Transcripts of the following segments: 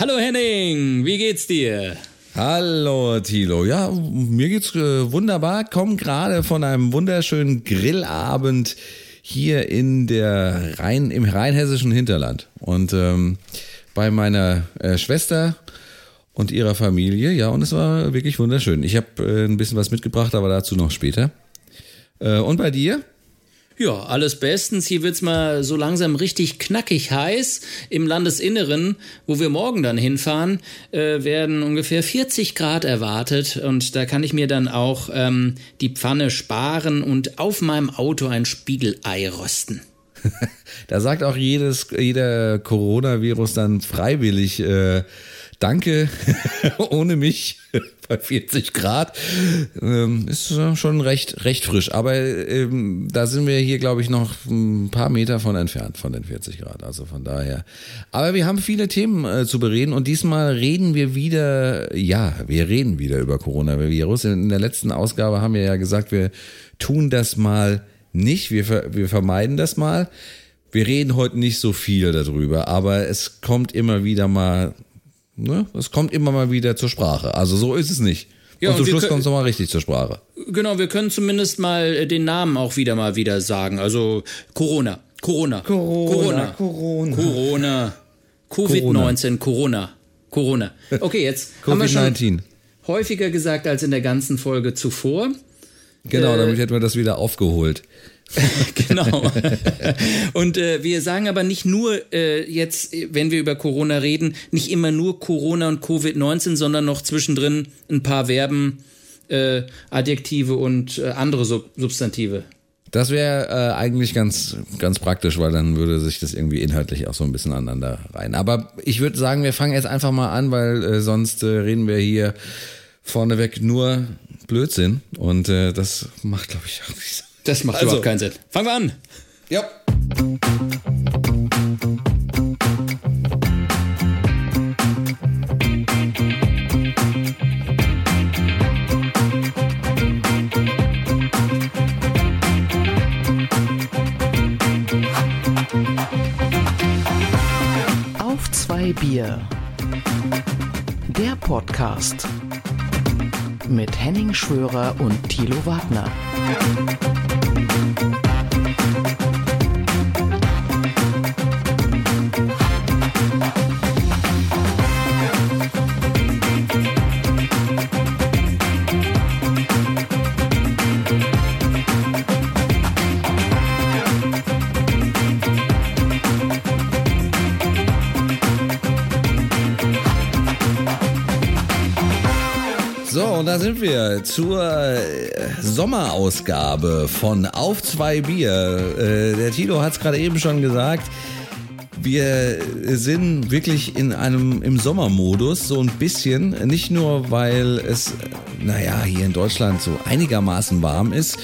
Hallo Henning, wie geht's dir? Hallo Thilo, ja, mir geht's äh, wunderbar. Komm gerade von einem wunderschönen Grillabend hier in der Rhein, im rheinhessischen Hinterland und ähm, bei meiner äh, Schwester und ihrer Familie. Ja, und es war wirklich wunderschön. Ich habe äh, ein bisschen was mitgebracht, aber dazu noch später. Äh, und bei dir? Ja, alles bestens. Hier wird's mal so langsam richtig knackig heiß. Im Landesinneren, wo wir morgen dann hinfahren, äh, werden ungefähr 40 Grad erwartet. Und da kann ich mir dann auch ähm, die Pfanne sparen und auf meinem Auto ein Spiegelei rösten. da sagt auch jedes, jeder Coronavirus dann freiwillig, äh, danke, ohne mich bei 40 Grad. Ähm, ist schon recht, recht frisch. Aber ähm, da sind wir hier, glaube ich, noch ein paar Meter von entfernt von den 40 Grad. Also von daher. Aber wir haben viele Themen äh, zu bereden und diesmal reden wir wieder, ja, wir reden wieder über Coronavirus. In der letzten Ausgabe haben wir ja gesagt, wir tun das mal nicht. Wir, wir vermeiden das mal. Wir reden heute nicht so viel darüber, aber es kommt immer wieder mal Ne? Das kommt immer mal wieder zur Sprache. Also so ist es nicht. Ja, und zum und Schluss kommt es nochmal richtig zur Sprache. Genau, wir können zumindest mal äh, den Namen auch wieder mal wieder sagen. Also Corona. Corona. Corona. Corona. Corona. Covid-19. Corona. Corona. Okay, jetzt haben wir schon häufiger gesagt als in der ganzen Folge zuvor. Genau, äh, damit hätten wir das wieder aufgeholt. genau. Und äh, wir sagen aber nicht nur äh, jetzt, wenn wir über Corona reden, nicht immer nur Corona und Covid-19, sondern noch zwischendrin ein paar Verben, äh, Adjektive und äh, andere Sub Substantive. Das wäre äh, eigentlich ganz, ganz praktisch, weil dann würde sich das irgendwie inhaltlich auch so ein bisschen aneinander rein. Aber ich würde sagen, wir fangen jetzt einfach mal an, weil äh, sonst äh, reden wir hier vorneweg nur Blödsinn. Und äh, das macht, glaube ich, auch nicht so das macht also, überhaupt keinen Sinn. Fangen wir an. Ja. Auf zwei Bier. Der Podcast mit Henning Schwörer und Thilo Wagner. Sind wir zur äh, Sommerausgabe von Auf zwei Bier. Äh, der Tito hat es gerade eben schon gesagt. Wir sind wirklich in einem im Sommermodus so ein bisschen, nicht nur weil es, naja, hier in Deutschland so einigermaßen warm ist.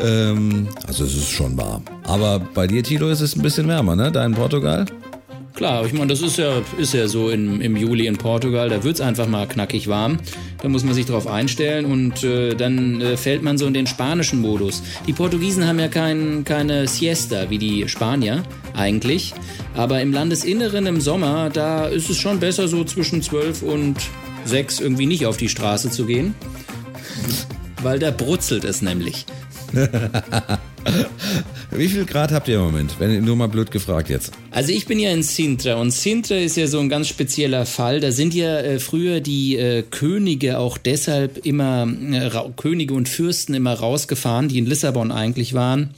Ähm, also es ist schon warm. Aber bei dir, Tito, ist es ein bisschen wärmer, ne? Da in Portugal? Klar, ich meine, das ist ja, ist ja so in, im Juli in Portugal, da wird es einfach mal knackig warm. Da muss man sich darauf einstellen und äh, dann äh, fällt man so in den spanischen Modus. Die Portugiesen haben ja kein, keine Siesta wie die Spanier eigentlich, aber im Landesinneren im Sommer, da ist es schon besser, so zwischen 12 und 6 irgendwie nicht auf die Straße zu gehen. Weil da brutzelt es nämlich. Wie viel Grad habt ihr im Moment? Wenn nur mal blöd gefragt jetzt. Also ich bin ja in Sintra und Sintra ist ja so ein ganz spezieller Fall. Da sind ja äh, früher die äh, Könige auch deshalb immer äh, Könige und Fürsten immer rausgefahren, die in Lissabon eigentlich waren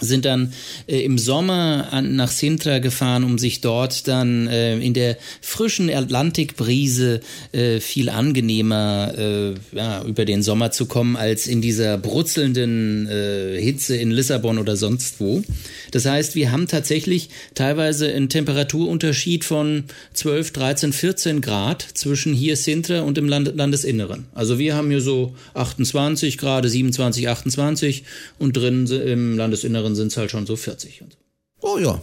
sind dann äh, im Sommer an, nach Sintra gefahren, um sich dort dann äh, in der frischen Atlantikbrise äh, viel angenehmer äh, ja, über den Sommer zu kommen als in dieser brutzelnden äh, Hitze in Lissabon oder sonst wo. Das heißt, wir haben tatsächlich teilweise einen Temperaturunterschied von 12, 13, 14 Grad zwischen hier Sintra und im Land Landesinneren. Also wir haben hier so 28 Grad, 27, 28 und drin im Landesinneren anderen sind es halt schon so 40 und so. Oh ja,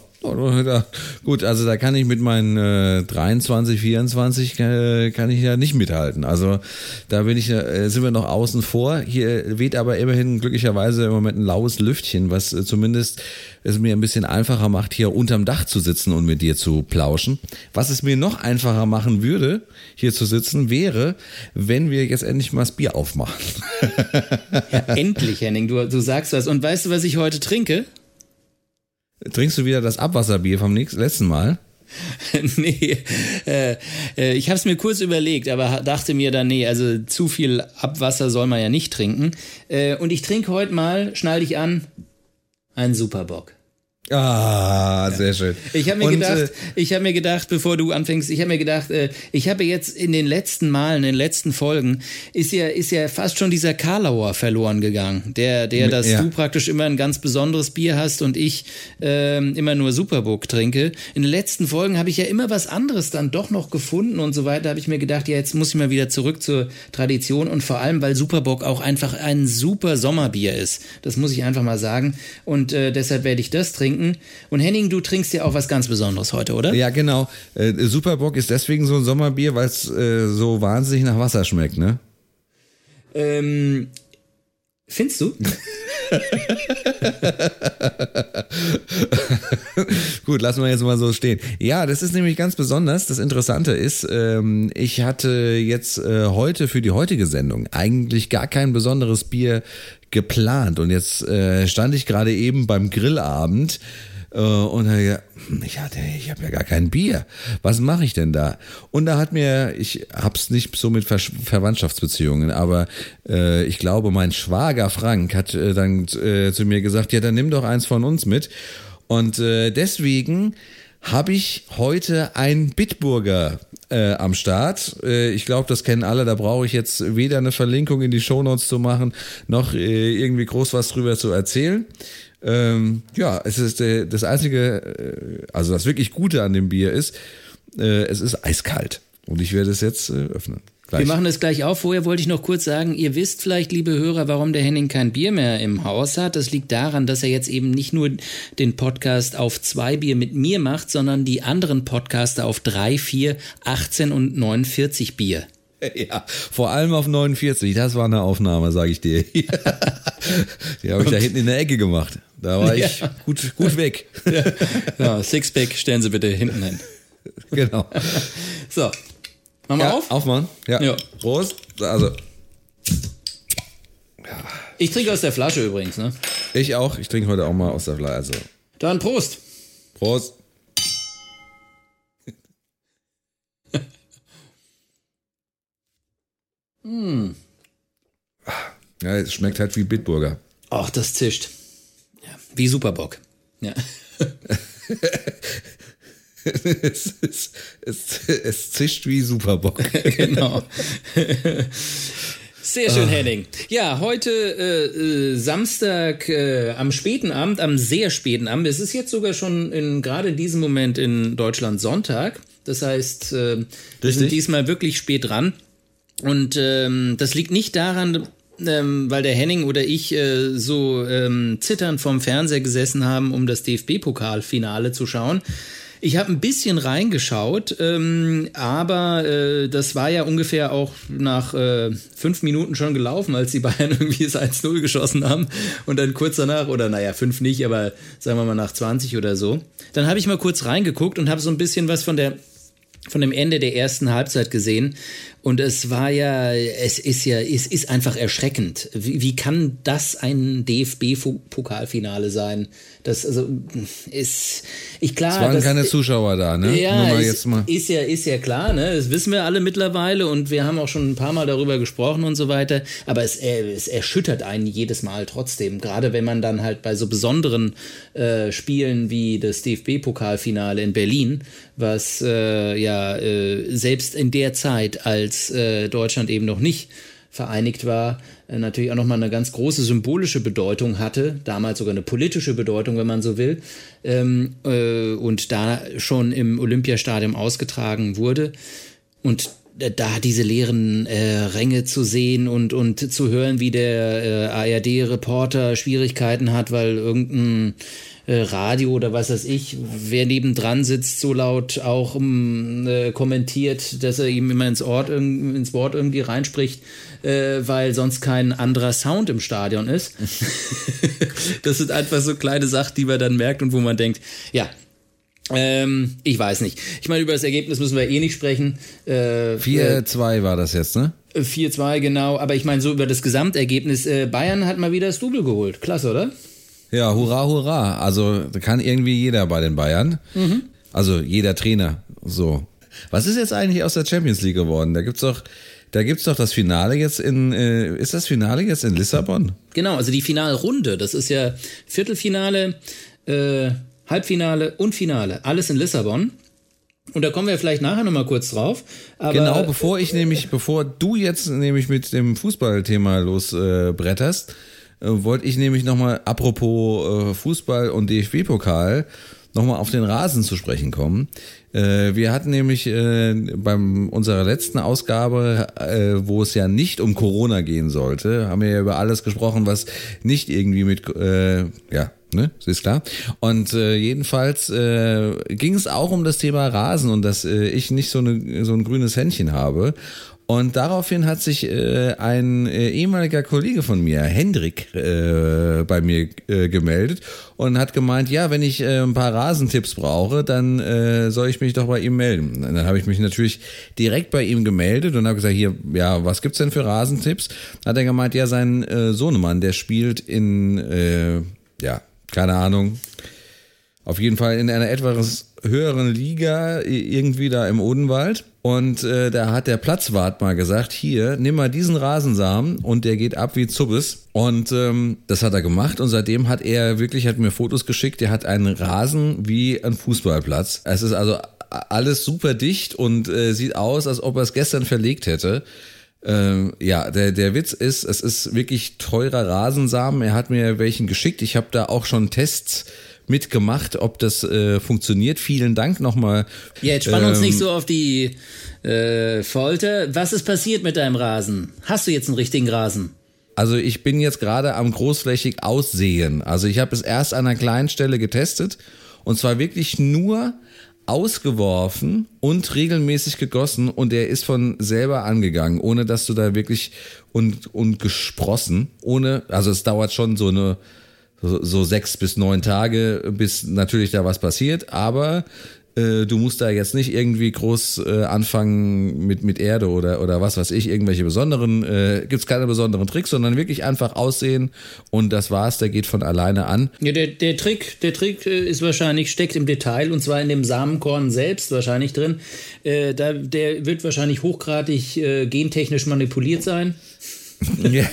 Gut, also da kann ich mit meinen äh, 23, 24 äh, kann ich ja nicht mithalten. Also da bin ich, äh, sind wir noch außen vor. Hier weht aber immerhin glücklicherweise im Moment ein laues Lüftchen, was äh, zumindest es mir ein bisschen einfacher macht, hier unterm Dach zu sitzen und mit dir zu plauschen. Was es mir noch einfacher machen würde, hier zu sitzen, wäre, wenn wir jetzt endlich mal das Bier aufmachen. ja, endlich, Henning, du, du sagst was. Und weißt du, was ich heute trinke? Trinkst du wieder das Abwasserbier vom nächsten, letzten Mal? nee, äh, äh, ich habe es mir kurz überlegt, aber dachte mir dann, nee, also zu viel Abwasser soll man ja nicht trinken. Äh, und ich trinke heute mal, schnall dich an, einen Superbock. Ah, sehr schön. Ich habe mir und, gedacht, äh, ich habe mir gedacht, bevor du anfängst, ich habe mir gedacht, äh, ich habe jetzt in den letzten Malen, in den letzten Folgen, ist ja, ist ja fast schon dieser Karlauer verloren gegangen, der, der, dass ja. du praktisch immer ein ganz besonderes Bier hast und ich ähm, immer nur Superbook trinke. In den letzten Folgen habe ich ja immer was anderes dann doch noch gefunden und so weiter. Habe ich mir gedacht, ja, jetzt muss ich mal wieder zurück zur Tradition und vor allem, weil Superbock auch einfach ein super Sommerbier ist. Das muss ich einfach mal sagen. Und äh, deshalb werde ich das trinken trinken. Und Henning, du trinkst ja auch was ganz Besonderes heute, oder? Ja, genau. Äh, Superbock ist deswegen so ein Sommerbier, weil es äh, so wahnsinnig nach Wasser schmeckt, ne? Ähm, findest du? Gut, lassen wir jetzt mal so stehen. Ja, das ist nämlich ganz besonders. Das Interessante ist, ähm, ich hatte jetzt äh, heute für die heutige Sendung eigentlich gar kein besonderes Bier geplant. Und jetzt äh, stand ich gerade eben beim Grillabend äh, und ja, ich hatte, ich habe ja gar kein Bier. Was mache ich denn da? Und da hat mir, ich hab's nicht so mit Ver Verwandtschaftsbeziehungen, aber äh, ich glaube, mein Schwager Frank hat äh, dann äh, zu mir gesagt, ja, dann nimm doch eins von uns mit. Und äh, deswegen habe ich heute ein Bitburger äh, am Start. Äh, ich glaube, das kennen alle. Da brauche ich jetzt weder eine Verlinkung in die Shownotes zu machen, noch äh, irgendwie groß was drüber zu erzählen. Ähm, ja, es ist äh, das einzige, äh, also das wirklich Gute an dem Bier ist, äh, es ist eiskalt. Und ich werde es jetzt äh, öffnen. Gleich. Wir machen das gleich auf. Vorher wollte ich noch kurz sagen, ihr wisst vielleicht, liebe Hörer, warum der Henning kein Bier mehr im Haus hat. Das liegt daran, dass er jetzt eben nicht nur den Podcast auf zwei Bier mit mir macht, sondern die anderen Podcaster auf drei, vier, 18 und 49 Bier. Ja, vor allem auf 49. Das war eine Aufnahme, sage ich dir. Die habe ich da hinten in der Ecke gemacht. Da war ich ja. gut, gut weg. Ja. ja, Sixpack stellen Sie bitte hinten hin. Genau. So, Machen wir ja, auf? Aufmachen. Ja. ja. Prost. Also. Ich trinke aus der Flasche übrigens, ne? Ich auch. Ich trinke heute auch mal aus der Flasche. Also. Dann Prost. Prost. mm. Ja, es schmeckt halt wie Bitburger. Ach, das zischt. Wie Superbock. Ja. es, es, es, es zischt wie Superbock. genau. Sehr schön, ah. Henning. Ja, heute äh, äh, Samstag äh, am späten Abend, am sehr späten Abend. Es ist jetzt sogar schon in, gerade in diesem Moment in Deutschland Sonntag. Das heißt, äh, wir sind diesmal wirklich spät dran. Und ähm, das liegt nicht daran, ähm, weil der Henning oder ich äh, so ähm, zitternd vom Fernseher gesessen haben, um das DFB-Pokalfinale zu schauen, ich habe ein bisschen reingeschaut, ähm, aber äh, das war ja ungefähr auch nach äh, fünf Minuten schon gelaufen, als die Bayern irgendwie das 1-0 geschossen haben. Und dann kurz danach, oder naja, fünf nicht, aber sagen wir mal nach 20 oder so. Dann habe ich mal kurz reingeguckt und habe so ein bisschen was von der von dem Ende der ersten Halbzeit gesehen und es war ja, es ist ja, es ist einfach erschreckend. Wie, wie kann das ein DFB-Pokalfinale sein? Das also ist, ich klar. Es waren das, keine Zuschauer da, ne? Ja, ist, ist, ja, ist ja klar, ne? Das wissen wir alle mittlerweile und wir haben auch schon ein paar Mal darüber gesprochen und so weiter. Aber es, es erschüttert einen jedes Mal trotzdem. Gerade wenn man dann halt bei so besonderen äh, Spielen wie das DFB-Pokalfinale in Berlin, was äh, ja äh, selbst in der Zeit als äh, Deutschland eben noch nicht vereinigt war, äh, natürlich auch nochmal eine ganz große symbolische Bedeutung hatte, damals sogar eine politische Bedeutung, wenn man so will, ähm, äh, und da schon im Olympiastadion ausgetragen wurde. Und da diese leeren äh, Ränge zu sehen und, und zu hören, wie der äh, ARD-Reporter Schwierigkeiten hat, weil irgendein äh, Radio oder was weiß ich, wer nebendran sitzt, so laut auch ähm, äh, kommentiert, dass er ihm immer ins, Ort, ins Wort irgendwie reinspricht, äh, weil sonst kein anderer Sound im Stadion ist. das sind einfach so kleine Sachen, die man dann merkt und wo man denkt, ja, ähm, ich weiß nicht. Ich meine, über das Ergebnis müssen wir eh nicht sprechen. Äh, 4-2 war das jetzt, ne? 4-2, genau. Aber ich meine, so über das Gesamtergebnis. Äh, Bayern hat mal wieder das Double geholt. Klasse, oder? Ja, hurra, hurra. Also kann irgendwie jeder bei den Bayern. Mhm. Also jeder Trainer. So. Was ist jetzt eigentlich aus der Champions League geworden? Da gibt's doch, da gibt's doch das Finale jetzt in, äh, ist das Finale jetzt in Lissabon? Genau, also die Finalrunde. Das ist ja Viertelfinale, äh, Halbfinale und Finale. Alles in Lissabon. Und da kommen wir vielleicht nachher nochmal kurz drauf. genau, bevor ich nämlich, bevor du jetzt nämlich mit dem Fußballthema losbretterst, äh, äh, wollte ich nämlich nochmal, apropos äh, Fußball und DFB-Pokal, nochmal auf den Rasen zu sprechen kommen. Äh, wir hatten nämlich äh, beim unserer letzten Ausgabe, äh, wo es ja nicht um Corona gehen sollte, haben wir ja über alles gesprochen, was nicht irgendwie mit, äh, ja, ne, ist klar. Und äh, jedenfalls äh, ging es auch um das Thema Rasen und dass äh, ich nicht so, eine, so ein grünes Händchen habe. Und daraufhin hat sich äh, ein äh, ehemaliger Kollege von mir, Hendrik, äh, bei mir äh, gemeldet und hat gemeint, ja, wenn ich äh, ein paar Rasentipps brauche, dann äh, soll ich mich doch bei ihm melden. Und dann habe ich mich natürlich direkt bei ihm gemeldet und habe gesagt, hier, ja, was gibt's denn für Rasentipps? Hat er gemeint, ja, sein äh, Sohnemann, der spielt in, äh, ja, keine Ahnung, auf jeden Fall in einer etwas höheren Liga, irgendwie da im Odenwald. Und äh, da hat der Platzwart mal gesagt, hier, nimm mal diesen Rasensamen und der geht ab wie Zubbes. Und ähm, das hat er gemacht und seitdem hat er wirklich, hat mir Fotos geschickt, der hat einen Rasen wie ein Fußballplatz. Es ist also alles super dicht und äh, sieht aus, als ob er es gestern verlegt hätte. Ähm, ja, der, der Witz ist, es ist wirklich teurer Rasensamen. Er hat mir welchen geschickt. Ich habe da auch schon Tests mitgemacht, ob das äh, funktioniert. Vielen Dank nochmal. Ja, jetzt spann ähm, uns nicht ähm, so auf die äh, Folter. Was ist passiert mit deinem Rasen? Hast du jetzt einen richtigen Rasen? Also ich bin jetzt gerade am großflächig aussehen. Also ich habe es erst an einer kleinen Stelle getestet und zwar wirklich nur ausgeworfen und regelmäßig gegossen und der ist von selber angegangen, ohne dass du da wirklich und, und gesprossen, ohne, also es dauert schon so eine so, so sechs bis neun Tage, bis natürlich da was passiert, aber äh, du musst da jetzt nicht irgendwie groß äh, anfangen mit, mit Erde oder, oder was weiß ich, irgendwelche besonderen, äh, gibt keine besonderen Tricks, sondern wirklich einfach aussehen und das war's, der geht von alleine an. Ja, der, der Trick, der Trick äh, ist wahrscheinlich, steckt im Detail und zwar in dem Samenkorn selbst wahrscheinlich drin. Äh, da, der wird wahrscheinlich hochgradig äh, gentechnisch manipuliert sein. Nee,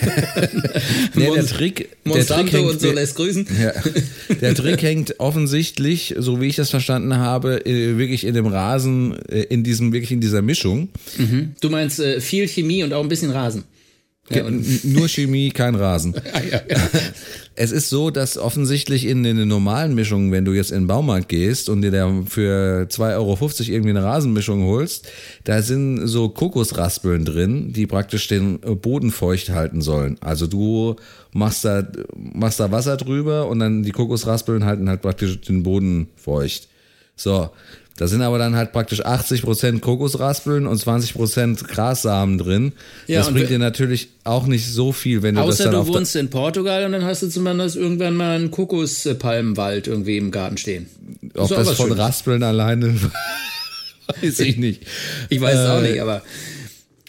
der Trick, Monsanto der Trick hängt, und so lässt grüßen. Ja, der Trick hängt offensichtlich, so wie ich das verstanden habe, äh, wirklich in dem Rasen, äh, in diesem, wirklich in dieser Mischung. Mhm. Du meinst äh, viel Chemie und auch ein bisschen Rasen. Ja, nur Chemie, kein Rasen. Ah, ja, ja. Es ist so, dass offensichtlich in den normalen Mischungen, wenn du jetzt in den Baumarkt gehst und dir da für 2,50 Euro irgendwie eine Rasenmischung holst, da sind so Kokosraspeln drin, die praktisch den Boden feucht halten sollen. Also du machst da, machst da Wasser drüber und dann die Kokosraspeln halten halt praktisch den Boden feucht. So, da sind aber dann halt praktisch 80% Kokosraspeln und 20% Grassamen drin. Ja, das bringt dir natürlich auch nicht so viel, wenn du das dann Außer du wohnst in Portugal und dann hast du zumindest irgendwann mal einen Kokospalmenwald irgendwie im Garten stehen. Ob das, das von Schönes. Raspeln alleine weiß ich nicht. Ich weiß es äh, auch nicht, aber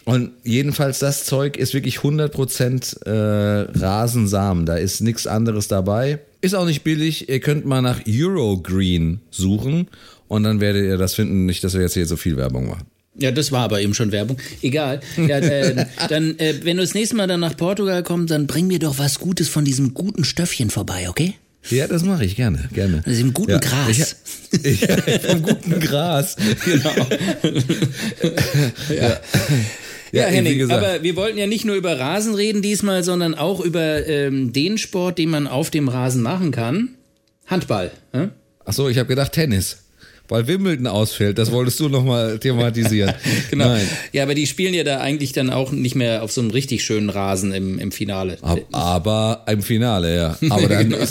und jedenfalls das Zeug ist wirklich 100% äh, Rasensamen. Da ist nichts anderes dabei. Ist auch nicht billig. Ihr könnt mal nach Eurogreen suchen und dann werdet ihr das finden. Nicht, dass wir jetzt hier so viel Werbung machen. Ja, das war aber eben schon Werbung. Egal. Ja, äh, dann, äh, wenn du das nächste Mal dann nach Portugal kommst, dann bring mir doch was Gutes von diesem guten Stöffchen vorbei, okay? Ja, das mache ich gerne, gerne. Also im guten ja, Gras. Ich, ich, vom guten Gras, genau. ja. ja. Ja, Henning, aber wir wollten ja nicht nur über Rasen reden diesmal, sondern auch über ähm, den Sport, den man auf dem Rasen machen kann. Handball. Äh? Ach so, ich habe gedacht Tennis. Weil Wimbledon ausfällt. Das wolltest du nochmal thematisieren. genau. Nein. Ja, aber die spielen ja da eigentlich dann auch nicht mehr auf so einem richtig schönen Rasen im, im Finale. Aber im Finale, ja. Aber dann, genau.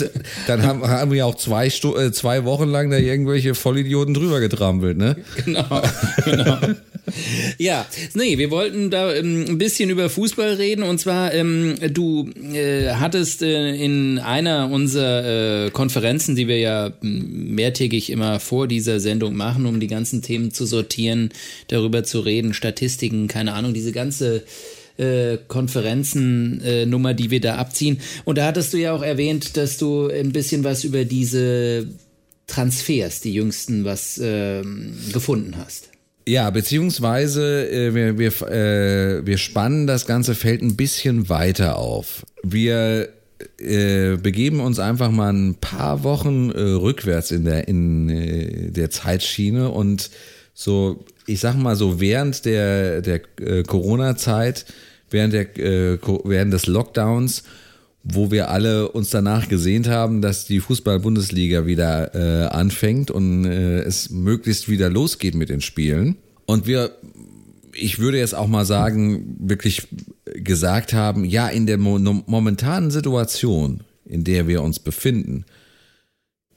dann haben, haben wir auch zwei, Stu äh, zwei Wochen lang da irgendwelche Vollidioten drüber getrampelt, ne? Genau, genau. Ja, nee, wir wollten da ähm, ein bisschen über Fußball reden und zwar, ähm, du äh, hattest äh, in einer unserer äh, Konferenzen, die wir ja mehrtägig immer vor dieser Sendung machen, um die ganzen Themen zu sortieren, darüber zu reden, Statistiken, keine Ahnung, diese ganze äh, Konferenzennummer, äh, die wir da abziehen. Und da hattest du ja auch erwähnt, dass du ein bisschen was über diese Transfers, die jüngsten, was äh, gefunden hast. Ja, beziehungsweise äh, wir, wir, äh, wir spannen das ganze Feld ein bisschen weiter auf. Wir äh, begeben uns einfach mal ein paar Wochen äh, rückwärts in der, in äh, der Zeitschiene und so, ich sag mal so, während der, der äh, Corona-Zeit, während, der, äh, während des Lockdowns, wo wir alle uns danach gesehnt haben, dass die Fußball-Bundesliga wieder äh, anfängt und äh, es möglichst wieder losgeht mit den Spielen. Und wir, ich würde jetzt auch mal sagen, wirklich gesagt haben, ja, in der mo momentanen Situation, in der wir uns befinden,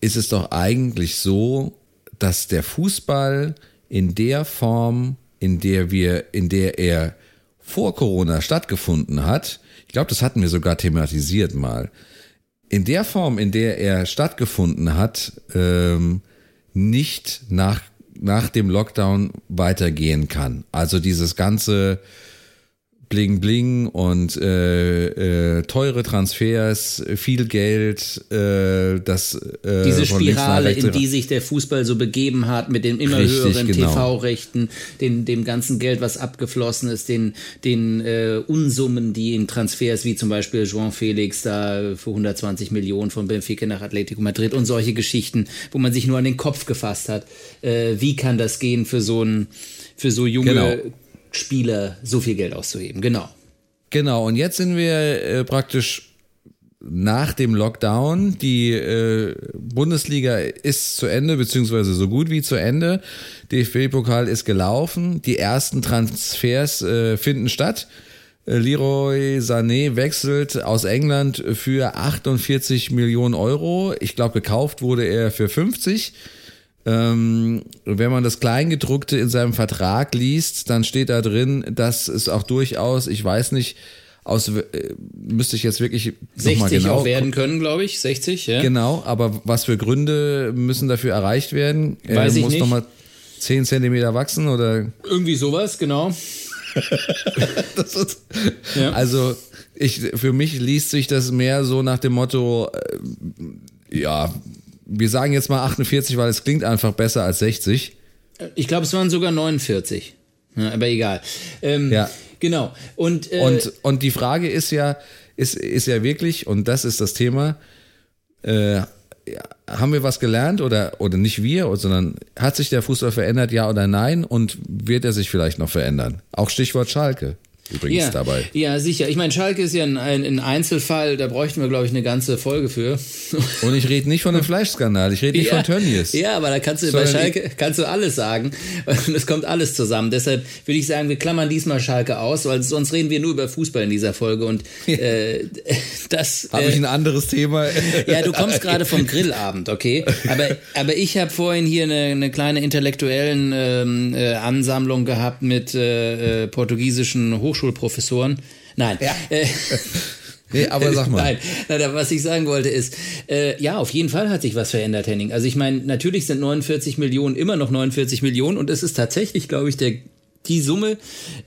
ist es doch eigentlich so, dass der Fußball in der Form, in der wir, in der er vor Corona stattgefunden hat, glaube, das hatten wir sogar thematisiert mal. In der Form, in der er stattgefunden hat, ähm, nicht nach, nach dem Lockdown weitergehen kann. Also dieses ganze Bling Bling und äh, äh, teure Transfers, viel Geld, äh, das äh, diese Spirale, in die sich der Fußball so begeben hat, mit den immer Richtig, höheren genau. TV-Rechten, dem dem ganzen Geld, was abgeflossen ist, den den äh, Unsummen, die in Transfers wie zum Beispiel João Felix da für 120 Millionen von Benfica nach Atletico Madrid und solche Geschichten, wo man sich nur an den Kopf gefasst hat. Äh, wie kann das gehen für so ein für so junge genau Spieler so viel Geld auszuheben. Genau. Genau, und jetzt sind wir äh, praktisch nach dem Lockdown. Die äh, Bundesliga ist zu Ende, beziehungsweise so gut wie zu Ende. DFB-Pokal ist gelaufen. Die ersten Transfers äh, finden statt. Äh, Leroy Sané wechselt aus England für 48 Millionen Euro. Ich glaube, gekauft wurde er für 50. Ähm, wenn man das Kleingedruckte in seinem Vertrag liest, dann steht da drin, dass es auch durchaus, ich weiß nicht, aus äh, müsste ich jetzt wirklich 60 genau auch werden können, glaube ich, 60, ja. Genau, aber was für Gründe müssen dafür erreicht werden? Weiß er ich muss nicht. nochmal 10 Zentimeter wachsen oder? Irgendwie sowas, genau. ist, ja. Also ich, für mich liest sich das mehr so nach dem Motto, äh, ja, wir sagen jetzt mal 48, weil es klingt einfach besser als 60. Ich glaube, es waren sogar 49. Ja, aber egal. Ähm, ja. Genau. Und, äh, und, und die Frage ist ja, ist, ist ja wirklich, und das ist das Thema, äh, haben wir was gelernt oder, oder nicht wir, sondern hat sich der Fußball verändert, ja oder nein? Und wird er sich vielleicht noch verändern? Auch Stichwort Schalke übrigens ja, dabei. Ja, sicher. Ich meine, Schalke ist ja ein, ein, Einzelfall, da bräuchten wir, glaube ich, eine ganze Folge für. Und ich rede nicht von einem Fleischskandal, ich rede nicht ja, von Tönnies. Ja, aber da kannst du Sondern bei Schalke kannst du alles sagen. Und es kommt alles zusammen. Deshalb würde ich sagen, wir klammern diesmal Schalke aus, weil sonst reden wir nur über Fußball in dieser Folge. Und äh, das. Habe äh, ich ein anderes Thema? ja, du kommst gerade vom Grillabend, okay? Aber, aber ich habe vorhin hier eine, eine kleine intellektuellen ähm, äh, Ansammlung gehabt mit äh, äh portugiesischen Hochschulen. Hochschulprofessoren. Nein. Ja. Äh, Nee, aber sag mal. Nein, nein, was ich sagen wollte ist, äh, ja, auf jeden Fall hat sich was verändert, Henning. Also ich meine, natürlich sind 49 Millionen immer noch 49 Millionen und es ist tatsächlich, glaube ich, der die Summe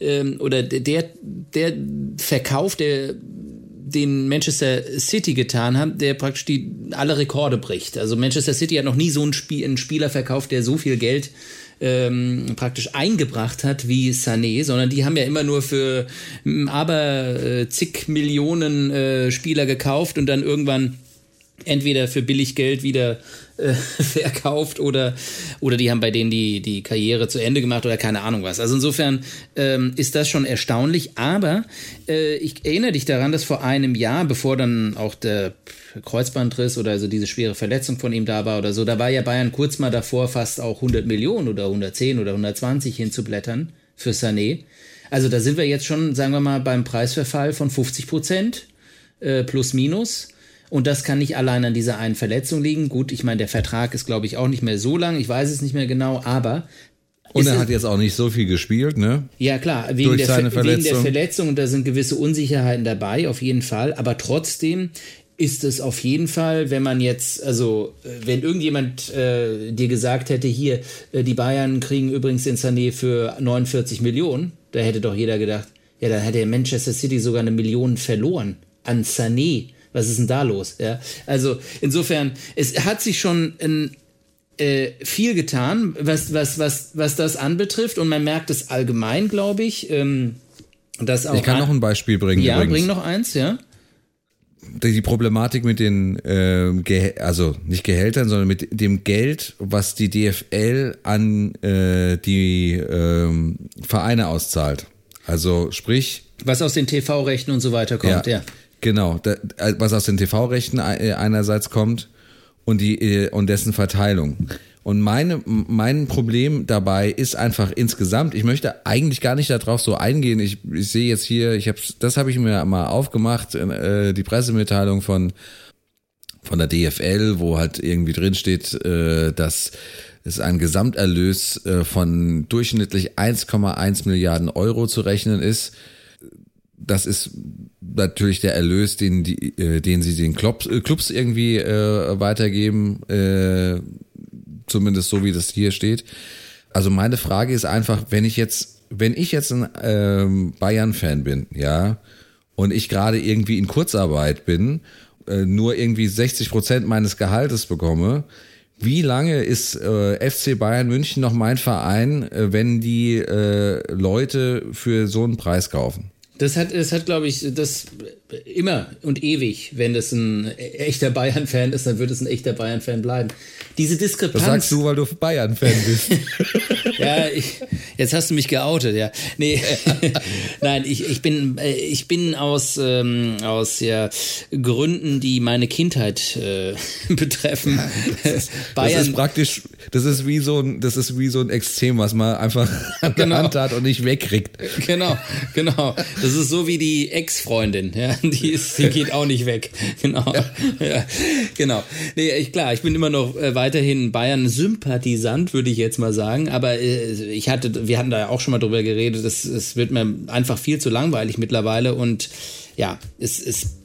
ähm, oder der der Verkauf, der den Manchester City getan hat, der praktisch die alle Rekorde bricht. Also Manchester City hat noch nie so einen, Spiel, einen Spieler verkauft, der so viel Geld ähm, praktisch eingebracht hat wie Sané, sondern die haben ja immer nur für aber äh, zig Millionen äh, Spieler gekauft und dann irgendwann entweder für billig Geld wieder äh, verkauft oder, oder die haben bei denen die, die Karriere zu Ende gemacht oder keine Ahnung was. Also insofern ähm, ist das schon erstaunlich. Aber äh, ich erinnere dich daran, dass vor einem Jahr, bevor dann auch der Kreuzbandriss oder also diese schwere Verletzung von ihm da war oder so, da war ja Bayern kurz mal davor, fast auch 100 Millionen oder 110 oder 120 hinzublättern für Sané. Also da sind wir jetzt schon, sagen wir mal, beim Preisverfall von 50 Prozent äh, plus minus. Und das kann nicht allein an dieser einen Verletzung liegen. Gut, ich meine, der Vertrag ist, glaube ich, auch nicht mehr so lang. Ich weiß es nicht mehr genau, aber. Und er hat jetzt auch nicht so viel gespielt, ne? Ja, klar, wegen, der, wegen der Verletzung. Und da sind gewisse Unsicherheiten dabei, auf jeden Fall. Aber trotzdem ist es auf jeden Fall, wenn man jetzt, also wenn irgendjemand äh, dir gesagt hätte, hier, äh, die Bayern kriegen übrigens den Sané für 49 Millionen, da hätte doch jeder gedacht, ja, dann hätte Manchester City sogar eine Million verloren an Sané was ist denn da los? Ja, also insofern, es hat sich schon ein, äh, viel getan, was, was, was, was das anbetrifft und man merkt es allgemein, glaube ich. Ähm, dass auch ich kann noch ein Beispiel bringen. Ja, übrigens. bring noch eins, ja die Problematik mit den, äh, also nicht Gehältern, sondern mit dem Geld, was die DFL an äh, die äh, Vereine auszahlt. Also sprich. Was aus den TV-Rechten und so weiter kommt, ja. ja. Genau, da, äh, was aus den TV-Rechten äh, einerseits kommt und die äh, und dessen Verteilung. Und meine, mein Problem dabei ist einfach insgesamt, ich möchte eigentlich gar nicht darauf so eingehen. Ich, ich sehe jetzt hier, ich habe das habe ich mir mal aufgemacht, äh, die Pressemitteilung von von der DFL, wo halt irgendwie drin steht, äh, dass es ein Gesamterlös äh, von durchschnittlich 1,1 Milliarden Euro zu rechnen ist das ist natürlich der Erlös, den, die, äh, den sie den Clubs, äh, Clubs irgendwie äh, weitergeben, äh, zumindest so wie das hier steht. Also meine Frage ist einfach, wenn ich jetzt, wenn ich jetzt ein ähm, Bayern-Fan bin, ja, und ich gerade irgendwie in Kurzarbeit bin, äh, nur irgendwie 60 Prozent meines Gehaltes bekomme, wie lange ist äh, FC Bayern München noch mein Verein, äh, wenn die äh, Leute für so einen Preis kaufen? Das hat, das hat, glaube ich, das immer und ewig, wenn das ein echter Bayern-Fan ist, dann wird es ein echter Bayern-Fan bleiben. Diese Diskrepanz. Das sagst du, weil du Bayern-Fan bist. ja, ich, jetzt hast du mich geoutet, ja. Nee, nein, ich, ich bin, äh, ich bin aus, ähm, aus ja, Gründen, die meine Kindheit äh, betreffen. Das ist, Bayern. Das ist praktisch, das ist wie so ein, das ist wie so ein Extrem, was man einfach an der genau. Hand hat und nicht wegkriegt. Genau, genau. Das ist so wie die Ex-Freundin, ja. Die, ist, die geht auch nicht weg. Genau. Ja. ja. genau. Nee, ich, klar, ich bin immer noch äh, weiterhin Bayern-Sympathisant, würde ich jetzt mal sagen. Aber äh, ich hatte, wir hatten da ja auch schon mal drüber geredet, es wird mir einfach viel zu langweilig mittlerweile und ja, es, es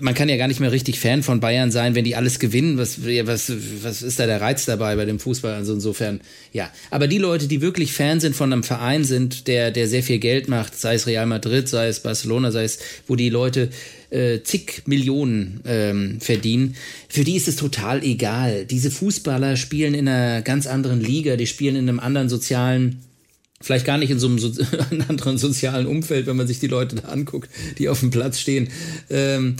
man kann ja gar nicht mehr richtig Fan von Bayern sein, wenn die alles gewinnen. Was, was, was ist da der Reiz dabei bei dem Fußball? Also insofern, ja. Aber die Leute, die wirklich Fan sind von einem Verein sind, der, der sehr viel Geld macht, sei es Real Madrid, sei es Barcelona, sei es, wo die Leute äh, zig Millionen ähm, verdienen, für die ist es total egal. Diese Fußballer spielen in einer ganz anderen Liga, die spielen in einem anderen sozialen Vielleicht gar nicht in so einem, so einem anderen sozialen Umfeld, wenn man sich die Leute da anguckt, die auf dem Platz stehen. Ähm,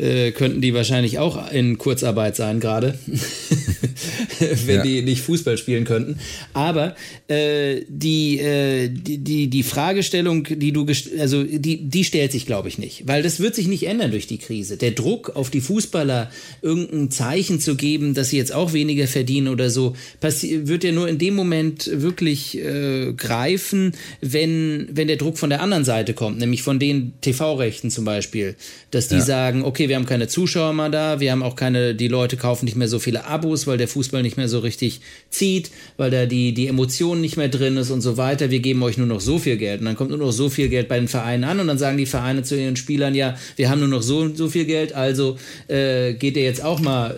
äh, könnten die wahrscheinlich auch in Kurzarbeit sein gerade, wenn ja. die nicht Fußball spielen könnten. Aber äh, die, äh, die, die, die Fragestellung, die du, also die, die stellt sich, glaube ich, nicht, weil das wird sich nicht ändern durch die Krise. Der Druck auf die Fußballer, irgendein Zeichen zu geben, dass sie jetzt auch weniger verdienen oder so, wird ja nur in dem Moment wirklich äh, greifen, wenn, wenn der Druck von der anderen Seite kommt, nämlich von den TV-Rechten zum Beispiel, dass die ja. sagen, okay, wir haben keine Zuschauer mehr da, wir haben auch keine, die Leute kaufen nicht mehr so viele Abos, weil der Fußball nicht mehr so richtig zieht, weil da die, die Emotion nicht mehr drin ist und so weiter. Wir geben euch nur noch so viel Geld. Und dann kommt nur noch so viel Geld bei den Vereinen an und dann sagen die Vereine zu ihren Spielern, ja, wir haben nur noch so so viel Geld, also äh, geht ihr jetzt auch mal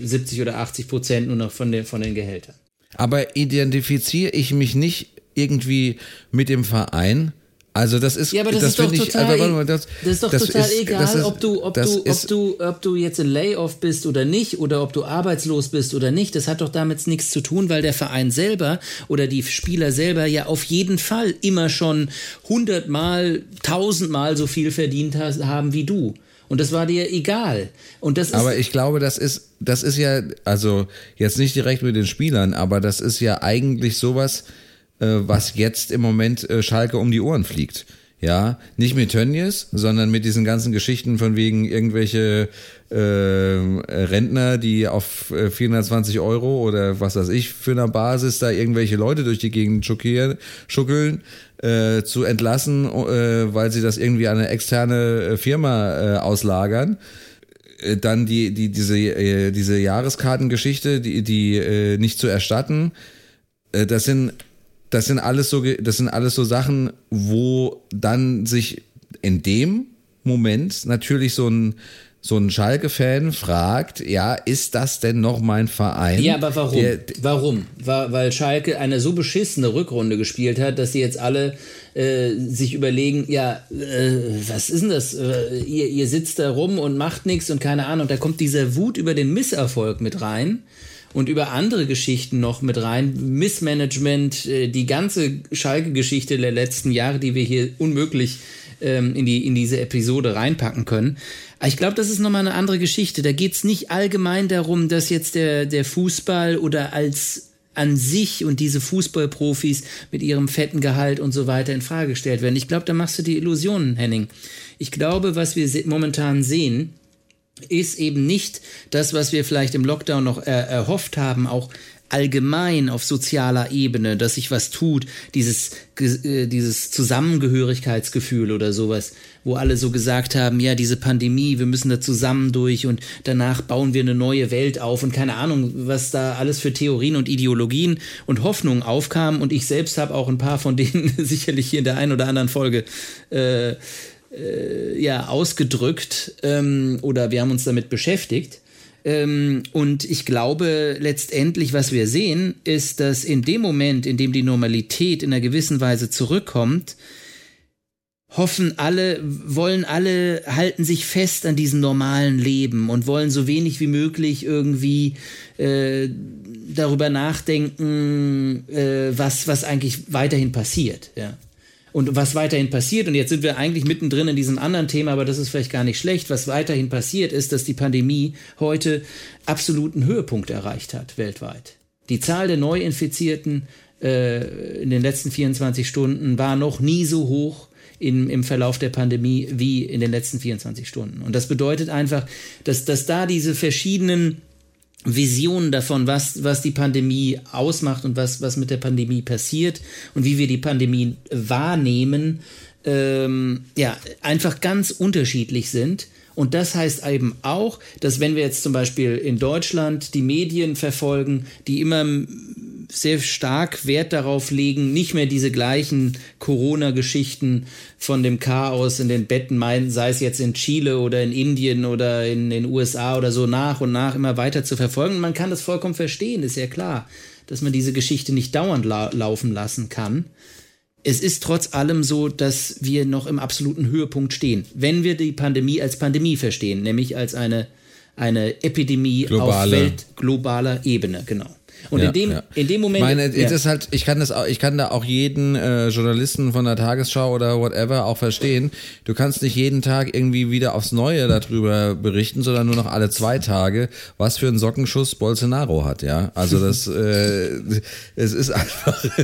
äh, 70 oder 80 Prozent nur noch von den, von den Gehältern. Aber identifiziere ich mich nicht irgendwie mit dem Verein, also das ist ja, aber das, das ist doch ich, total, mal, das, das, ist doch das total ist, egal, ist, ob du ob du ob du ob du jetzt in Layoff bist oder nicht oder ob du arbeitslos bist oder nicht. Das hat doch damit nichts zu tun, weil der Verein selber oder die Spieler selber ja auf jeden Fall immer schon hundertmal, tausendmal so viel verdient haben wie du. Und das war dir egal. Und das ist aber ich glaube, das ist, das ist ja, also jetzt nicht direkt mit den Spielern, aber das ist ja eigentlich sowas, äh, was jetzt im Moment äh, Schalke um die Ohren fliegt. Ja, nicht mit Tönnies, sondern mit diesen ganzen Geschichten von wegen irgendwelche äh, Rentner, die auf 420 äh, Euro oder was weiß ich für eine Basis da irgendwelche Leute durch die Gegend schuckeln, äh, zu entlassen, äh, weil sie das irgendwie an eine externe äh, Firma äh, auslagern äh, dann die die diese äh, diese Jahreskartengeschichte die die äh, nicht zu erstatten äh, das sind das sind alles so, das sind alles so Sachen, wo dann sich in dem Moment natürlich so ein so ein Schalke-Fan fragt, ja, ist das denn noch mein Verein? Ja, aber warum? Der, warum? War, weil Schalke eine so beschissene Rückrunde gespielt hat, dass sie jetzt alle äh, sich überlegen, ja, äh, was ist denn das? Äh, ihr, ihr sitzt da rum und macht nichts und keine Ahnung. Da kommt dieser Wut über den Misserfolg mit rein und über andere Geschichten noch mit rein. Missmanagement, äh, die ganze Schalke-Geschichte der letzten Jahre, die wir hier unmöglich ähm, in, die, in diese Episode reinpacken können. Aber ich glaube, das ist nochmal eine andere Geschichte. Da geht es nicht allgemein darum, dass jetzt der, der Fußball oder als an sich und diese Fußballprofis mit ihrem fetten Gehalt und so weiter in Frage gestellt werden. Ich glaube, da machst du die Illusionen, Henning. Ich glaube, was wir momentan sehen, ist eben nicht das, was wir vielleicht im Lockdown noch er erhofft haben, auch allgemein auf sozialer Ebene, dass sich was tut, dieses, äh, dieses Zusammengehörigkeitsgefühl oder sowas, wo alle so gesagt haben, ja, diese Pandemie, wir müssen da zusammen durch und danach bauen wir eine neue Welt auf und keine Ahnung, was da alles für Theorien und Ideologien und Hoffnungen aufkamen und ich selbst habe auch ein paar von denen sicherlich hier in der einen oder anderen Folge äh, äh, ja, ausgedrückt ähm, oder wir haben uns damit beschäftigt. Ähm, und ich glaube, letztendlich, was wir sehen, ist, dass in dem Moment, in dem die Normalität in einer gewissen Weise zurückkommt, hoffen alle, wollen alle, halten sich fest an diesem normalen Leben und wollen so wenig wie möglich irgendwie äh, darüber nachdenken, äh, was, was eigentlich weiterhin passiert. Ja. Und was weiterhin passiert, und jetzt sind wir eigentlich mittendrin in diesem anderen Thema, aber das ist vielleicht gar nicht schlecht, was weiterhin passiert, ist, dass die Pandemie heute absoluten Höhepunkt erreicht hat weltweit. Die Zahl der Neuinfizierten äh, in den letzten 24 Stunden war noch nie so hoch in, im Verlauf der Pandemie wie in den letzten 24 Stunden. Und das bedeutet einfach, dass, dass da diese verschiedenen Visionen davon, was, was die Pandemie ausmacht und was, was mit der Pandemie passiert und wie wir die Pandemie wahrnehmen, ähm, ja, einfach ganz unterschiedlich sind. Und das heißt eben auch, dass wenn wir jetzt zum Beispiel in Deutschland die Medien verfolgen, die immer sehr stark Wert darauf legen, nicht mehr diese gleichen Corona-Geschichten von dem Chaos in den Betten meinen, sei es jetzt in Chile oder in Indien oder in den USA oder so nach und nach immer weiter zu verfolgen. Man kann das vollkommen verstehen, ist ja klar, dass man diese Geschichte nicht dauernd la laufen lassen kann. Es ist trotz allem so, dass wir noch im absoluten Höhepunkt stehen, wenn wir die Pandemie als Pandemie verstehen, nämlich als eine, eine Epidemie Globale. auf weltglobaler Ebene, genau. Und ja, in, dem, ja. in dem Moment. Meine, ja. ist halt, ich kann das auch, ich kann da auch jeden äh, Journalisten von der Tagesschau oder whatever auch verstehen. Du kannst nicht jeden Tag irgendwie wieder aufs Neue darüber berichten, sondern nur noch alle zwei Tage, was für einen Sockenschuss Bolsonaro hat, ja. Also das, äh, es ist einfach.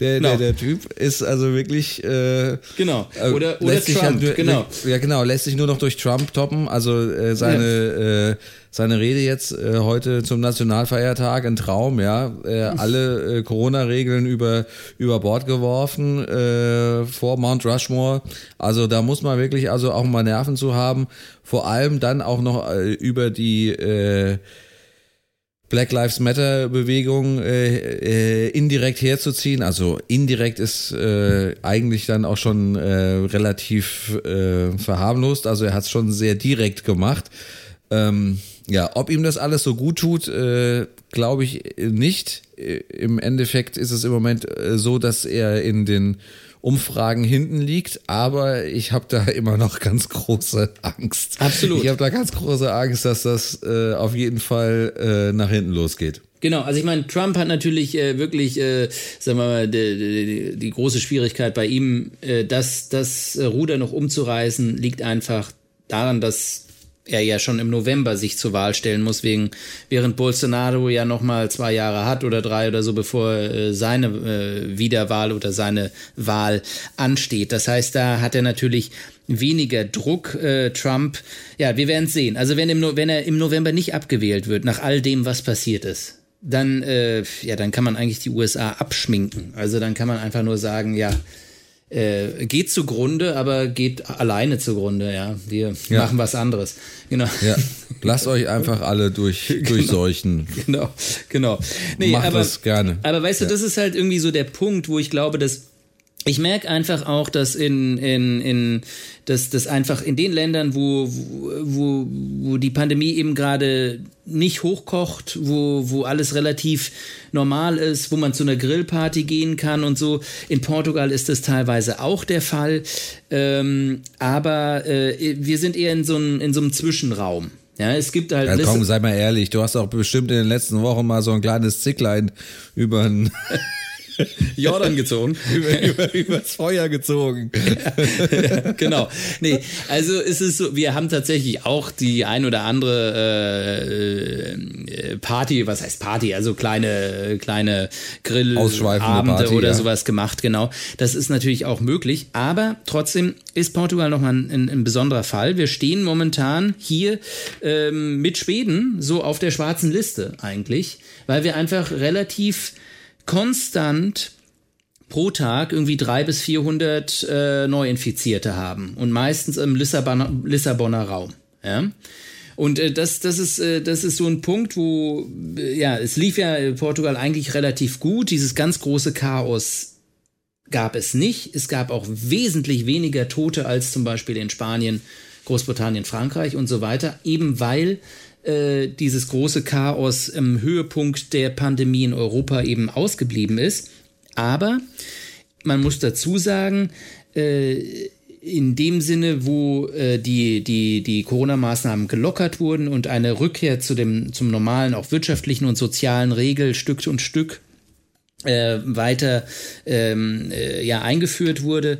Der, genau. der, der Typ ist also wirklich. Äh, genau. Äh, oder, oder Trump. Halt, genau. Ja, genau. Lässt sich nur noch durch Trump toppen. Also äh, seine. Äh, seine Rede jetzt äh, heute zum Nationalfeiertag ein Traum, ja. Äh, alle äh, Corona-Regeln über, über Bord geworfen äh, vor Mount Rushmore. Also da muss man wirklich also auch mal Nerven zu haben. Vor allem dann auch noch äh, über die äh, Black Lives Matter Bewegung äh, äh, indirekt herzuziehen. Also indirekt ist äh, eigentlich dann auch schon äh, relativ äh, verharmlost. Also er hat es schon sehr direkt gemacht. Ähm, ja, ob ihm das alles so gut tut, äh, glaube ich nicht. Äh, Im Endeffekt ist es im Moment äh, so, dass er in den Umfragen hinten liegt, aber ich habe da immer noch ganz große Angst. Absolut. Ich habe da ganz große Angst, dass das äh, auf jeden Fall äh, nach hinten losgeht. Genau, also ich meine, Trump hat natürlich äh, wirklich, äh, sagen wir mal, die, die, die große Schwierigkeit bei ihm, äh, das, das Ruder noch umzureißen, liegt einfach daran, dass er ja schon im November sich zur Wahl stellen muss, wegen, während Bolsonaro ja noch mal zwei Jahre hat oder drei oder so, bevor äh, seine äh, Wiederwahl oder seine Wahl ansteht. Das heißt, da hat er natürlich weniger Druck. Äh, Trump, ja, wir werden sehen. Also wenn, im no wenn er im November nicht abgewählt wird, nach all dem, was passiert ist, dann, äh, ja, dann kann man eigentlich die USA abschminken. Also dann kann man einfach nur sagen, ja, äh, geht zugrunde, aber geht alleine zugrunde, ja. Wir ja. machen was anderes. Genau. Ja. Lasst euch einfach alle durch, genau. durchseuchen. Genau, genau. Nee, Macht aber, das gerne. Aber weißt du, das ist halt irgendwie so der Punkt, wo ich glaube, dass ich merke einfach auch, dass in, in, in dass das einfach in den Ländern, wo, wo, wo die Pandemie eben gerade nicht hochkocht, wo, wo alles relativ normal ist, wo man zu einer Grillparty gehen kann und so. In Portugal ist das teilweise auch der Fall. Ähm, aber äh, wir sind eher in so, einem, in so einem Zwischenraum. Ja, es gibt halt. Ja, komm, sei mal ehrlich, du hast auch bestimmt in den letzten Wochen mal so ein kleines Zicklein über ein Jordan gezogen. über, über, übers Feuer gezogen. ja, genau. Nee, also es ist so, wir haben tatsächlich auch die ein oder andere äh, äh Party, was heißt Party, also kleine, kleine Grillabende oder ja. sowas gemacht, genau. Das ist natürlich auch möglich, aber trotzdem ist Portugal nochmal ein, ein besonderer Fall. Wir stehen momentan hier ähm, mit Schweden so auf der schwarzen Liste eigentlich, weil wir einfach relativ konstant pro Tag irgendwie drei bis 400 äh, Neuinfizierte haben und meistens im Lissabonner, Lissabonner Raum. Ja? Und äh, das, das, ist, äh, das ist so ein Punkt, wo, äh, ja, es lief ja in Portugal eigentlich relativ gut. Dieses ganz große Chaos gab es nicht. Es gab auch wesentlich weniger Tote als zum Beispiel in Spanien, Großbritannien, Frankreich und so weiter, eben weil äh, dieses große Chaos im Höhepunkt der Pandemie in Europa eben ausgeblieben ist. Aber man muss dazu sagen, äh, in dem Sinne, wo äh, die, die, die Corona-Maßnahmen gelockert wurden und eine Rückkehr zu dem, zum normalen, auch wirtschaftlichen und sozialen Regel Stück und Stück äh, weiter ähm, äh, ja, eingeführt wurde,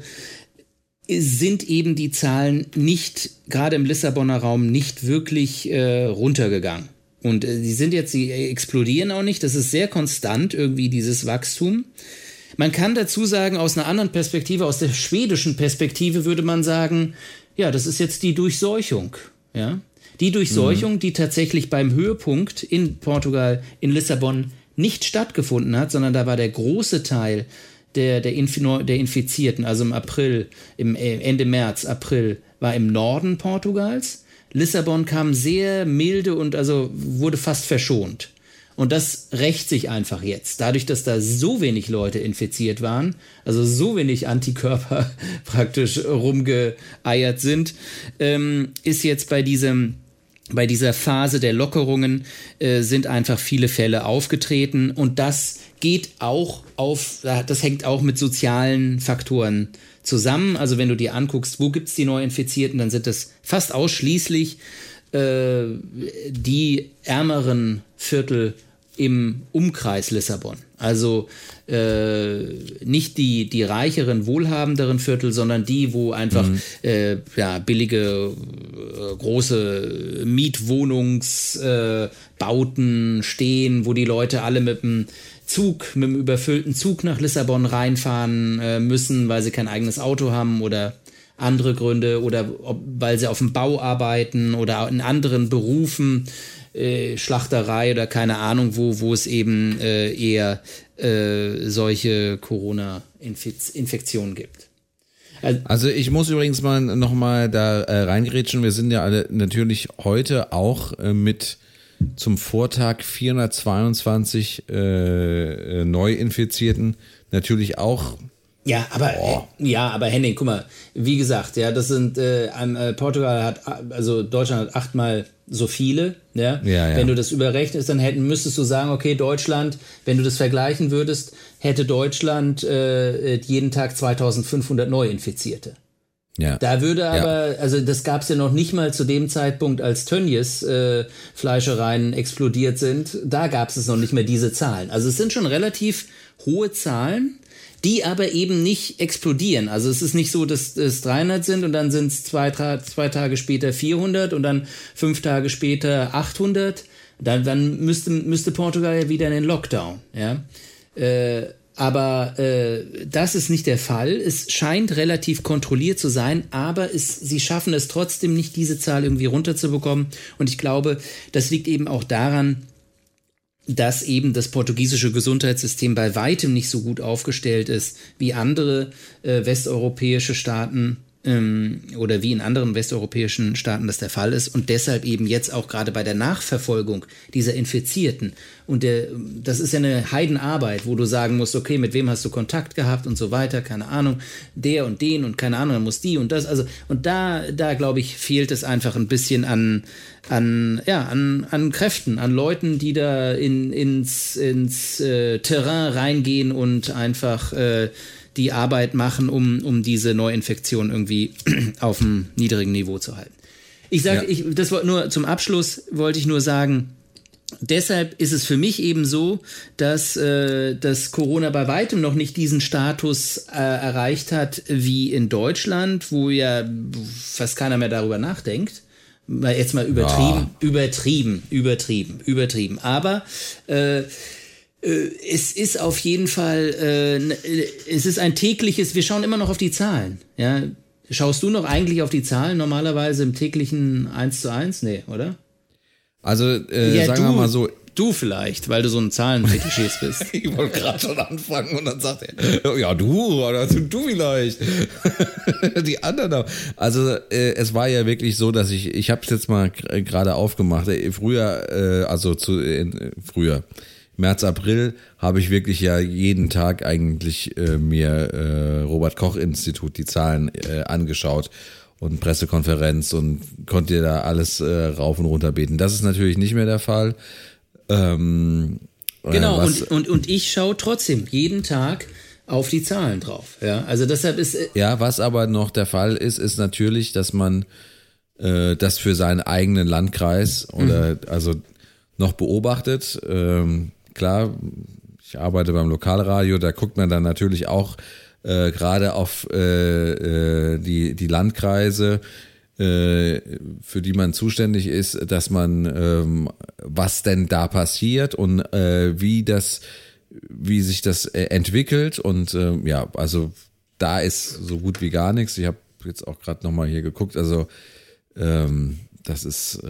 sind eben die Zahlen nicht, gerade im Lissabonner Raum, nicht wirklich äh, runtergegangen. Und äh, die sind jetzt, sie explodieren auch nicht. Das ist sehr konstant irgendwie dieses Wachstum. Man kann dazu sagen, aus einer anderen Perspektive, aus der schwedischen Perspektive würde man sagen, ja, das ist jetzt die Durchseuchung. Ja? Die Durchseuchung, mhm. die tatsächlich beim Höhepunkt in Portugal, in Lissabon nicht stattgefunden hat, sondern da war der große Teil der, der, Inf der Infizierten, also im April, im äh, Ende März, April, war im Norden Portugals. Lissabon kam sehr milde und also wurde fast verschont. Und das rächt sich einfach jetzt. Dadurch, dass da so wenig Leute infiziert waren, also so wenig Antikörper praktisch rumgeeiert sind, ähm, ist jetzt bei diesem bei dieser Phase der Lockerungen äh, sind einfach viele Fälle aufgetreten und das geht auch auf, das hängt auch mit sozialen Faktoren zusammen. Also wenn du dir anguckst, wo gibt es die Neuinfizierten, dann sind das fast ausschließlich äh, die ärmeren Viertel im Umkreis Lissabon. Also äh, nicht die, die reicheren, wohlhabenderen Viertel, sondern die, wo einfach mhm. äh, ja, billige, äh, große Mietwohnungsbauten stehen, wo die Leute alle mit dem Zug, mit dem überfüllten Zug nach Lissabon reinfahren äh, müssen, weil sie kein eigenes Auto haben oder andere Gründe oder ob, weil sie auf dem Bau arbeiten oder in anderen Berufen äh, Schlachterei oder keine Ahnung wo, wo es eben äh, eher äh, solche Corona-Infektionen gibt. Also, also, ich muss übrigens mal nochmal da äh, reingerätschen. Wir sind ja alle natürlich heute auch äh, mit zum Vortag 422 äh, Neuinfizierten natürlich auch ja, aber oh. ja, aber Henning, guck mal, wie gesagt, ja, das sind äh, äh, Portugal hat also Deutschland hat achtmal so viele, ja. ja, ja. Wenn du das überrechnest, dann hätten müsstest du sagen, okay, Deutschland, wenn du das vergleichen würdest, hätte Deutschland äh, jeden Tag 2500 Neuinfizierte. Ja. Da würde aber, ja. also das gab es ja noch nicht mal zu dem Zeitpunkt, als Tönnies äh, Fleischereien explodiert sind. Da gab es noch nicht mehr diese Zahlen. Also es sind schon relativ hohe Zahlen die aber eben nicht explodieren. Also es ist nicht so, dass es 300 sind und dann sind es zwei, zwei Tage später 400 und dann fünf Tage später 800. Dann, dann müsste, müsste Portugal ja wieder in den Lockdown. Ja. Äh, aber äh, das ist nicht der Fall. Es scheint relativ kontrolliert zu sein, aber es, sie schaffen es trotzdem nicht, diese Zahl irgendwie runterzubekommen. Und ich glaube, das liegt eben auch daran, dass eben das portugiesische Gesundheitssystem bei weitem nicht so gut aufgestellt ist wie andere äh, westeuropäische Staaten ähm, oder wie in anderen westeuropäischen Staaten das der Fall ist und deshalb eben jetzt auch gerade bei der Nachverfolgung dieser Infizierten und der, das ist ja eine Heidenarbeit, wo du sagen musst, okay, mit wem hast du Kontakt gehabt und so weiter, keine Ahnung, der und den und keine Ahnung, dann muss die und das, also und da, da glaube ich, fehlt es einfach ein bisschen an, an, ja, an, an Kräften, an Leuten, die da in, ins, ins äh, Terrain reingehen und einfach äh, die Arbeit machen, um, um diese Neuinfektion irgendwie auf einem niedrigen Niveau zu halten. Ich sage, ja. ich, das war nur zum Abschluss wollte ich nur sagen, deshalb ist es für mich eben so, dass, äh, dass Corona bei weitem noch nicht diesen Status äh, erreicht hat wie in Deutschland, wo ja fast keiner mehr darüber nachdenkt. Jetzt mal übertrieben, ja. übertrieben, übertrieben, übertrieben. Aber äh, es ist auf jeden Fall, äh, äh, es ist ein tägliches, wir schauen immer noch auf die Zahlen. Ja? Schaust du noch eigentlich auf die Zahlen normalerweise im täglichen 1 zu 1? Nee, oder? Also, äh, ja, sagen du, wir mal so. Du vielleicht, weil du so ein Zahlenfetischist bist. ich wollte gerade schon anfangen und dann sagt er, ja du, oder du vielleicht. die anderen auch. Also äh, es war ja wirklich so, dass ich, ich habe es jetzt mal gerade aufgemacht. Früher, äh, also zu äh, früher März, April habe ich wirklich ja jeden Tag eigentlich äh, mir äh, Robert Koch Institut die Zahlen äh, angeschaut und Pressekonferenz und konnte da alles äh, rauf und runter beten. Das ist natürlich nicht mehr der Fall. Ähm, äh, genau, und, und, und ich schaue trotzdem jeden Tag auf die Zahlen drauf. Ja, also deshalb ist. Äh ja, was aber noch der Fall ist, ist natürlich, dass man das für seinen eigenen Landkreis oder mhm. also noch beobachtet. Ähm, klar, ich arbeite beim Lokalradio, da guckt man dann natürlich auch äh, gerade auf äh, äh, die, die Landkreise, äh, für die man zuständig ist, dass man, ähm, was denn da passiert und äh, wie das, wie sich das entwickelt und äh, ja, also da ist so gut wie gar nichts. Ich habe jetzt auch gerade nochmal hier geguckt, also ähm, das ist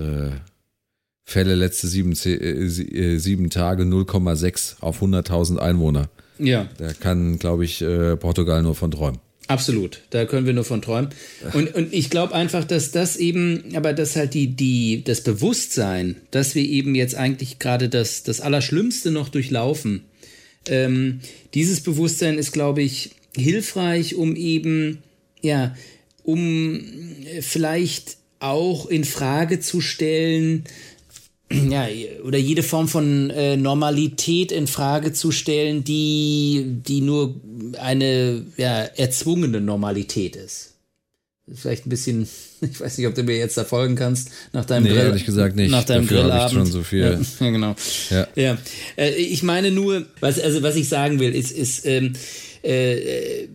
Fälle letzte sieben, äh, äh, sieben Tage 0,6 auf 100.000 Einwohner. Ja. Da kann, glaube ich, äh, Portugal nur von träumen. Absolut, da können wir nur von träumen. Und, und ich glaube einfach, dass das eben, aber dass halt die, die, das Bewusstsein, dass wir eben jetzt eigentlich gerade das, das Allerschlimmste noch durchlaufen, ähm, dieses Bewusstsein ist, glaube ich, hilfreich, um eben, ja, um vielleicht auch in Frage zu stellen, ja, oder jede Form von äh, Normalität in Frage zu stellen, die, die nur eine ja, erzwungene Normalität ist. Vielleicht ein bisschen, ich weiß nicht, ob du mir jetzt da folgen kannst, nach deinem nee, Grill. ehrlich gesagt nicht. Nach deinem Dafür Grillabend. Ich schon so viel. Ja, genau. Ja. ja. Äh, ich meine nur, was, also was ich sagen will, ist, ist ähm, äh,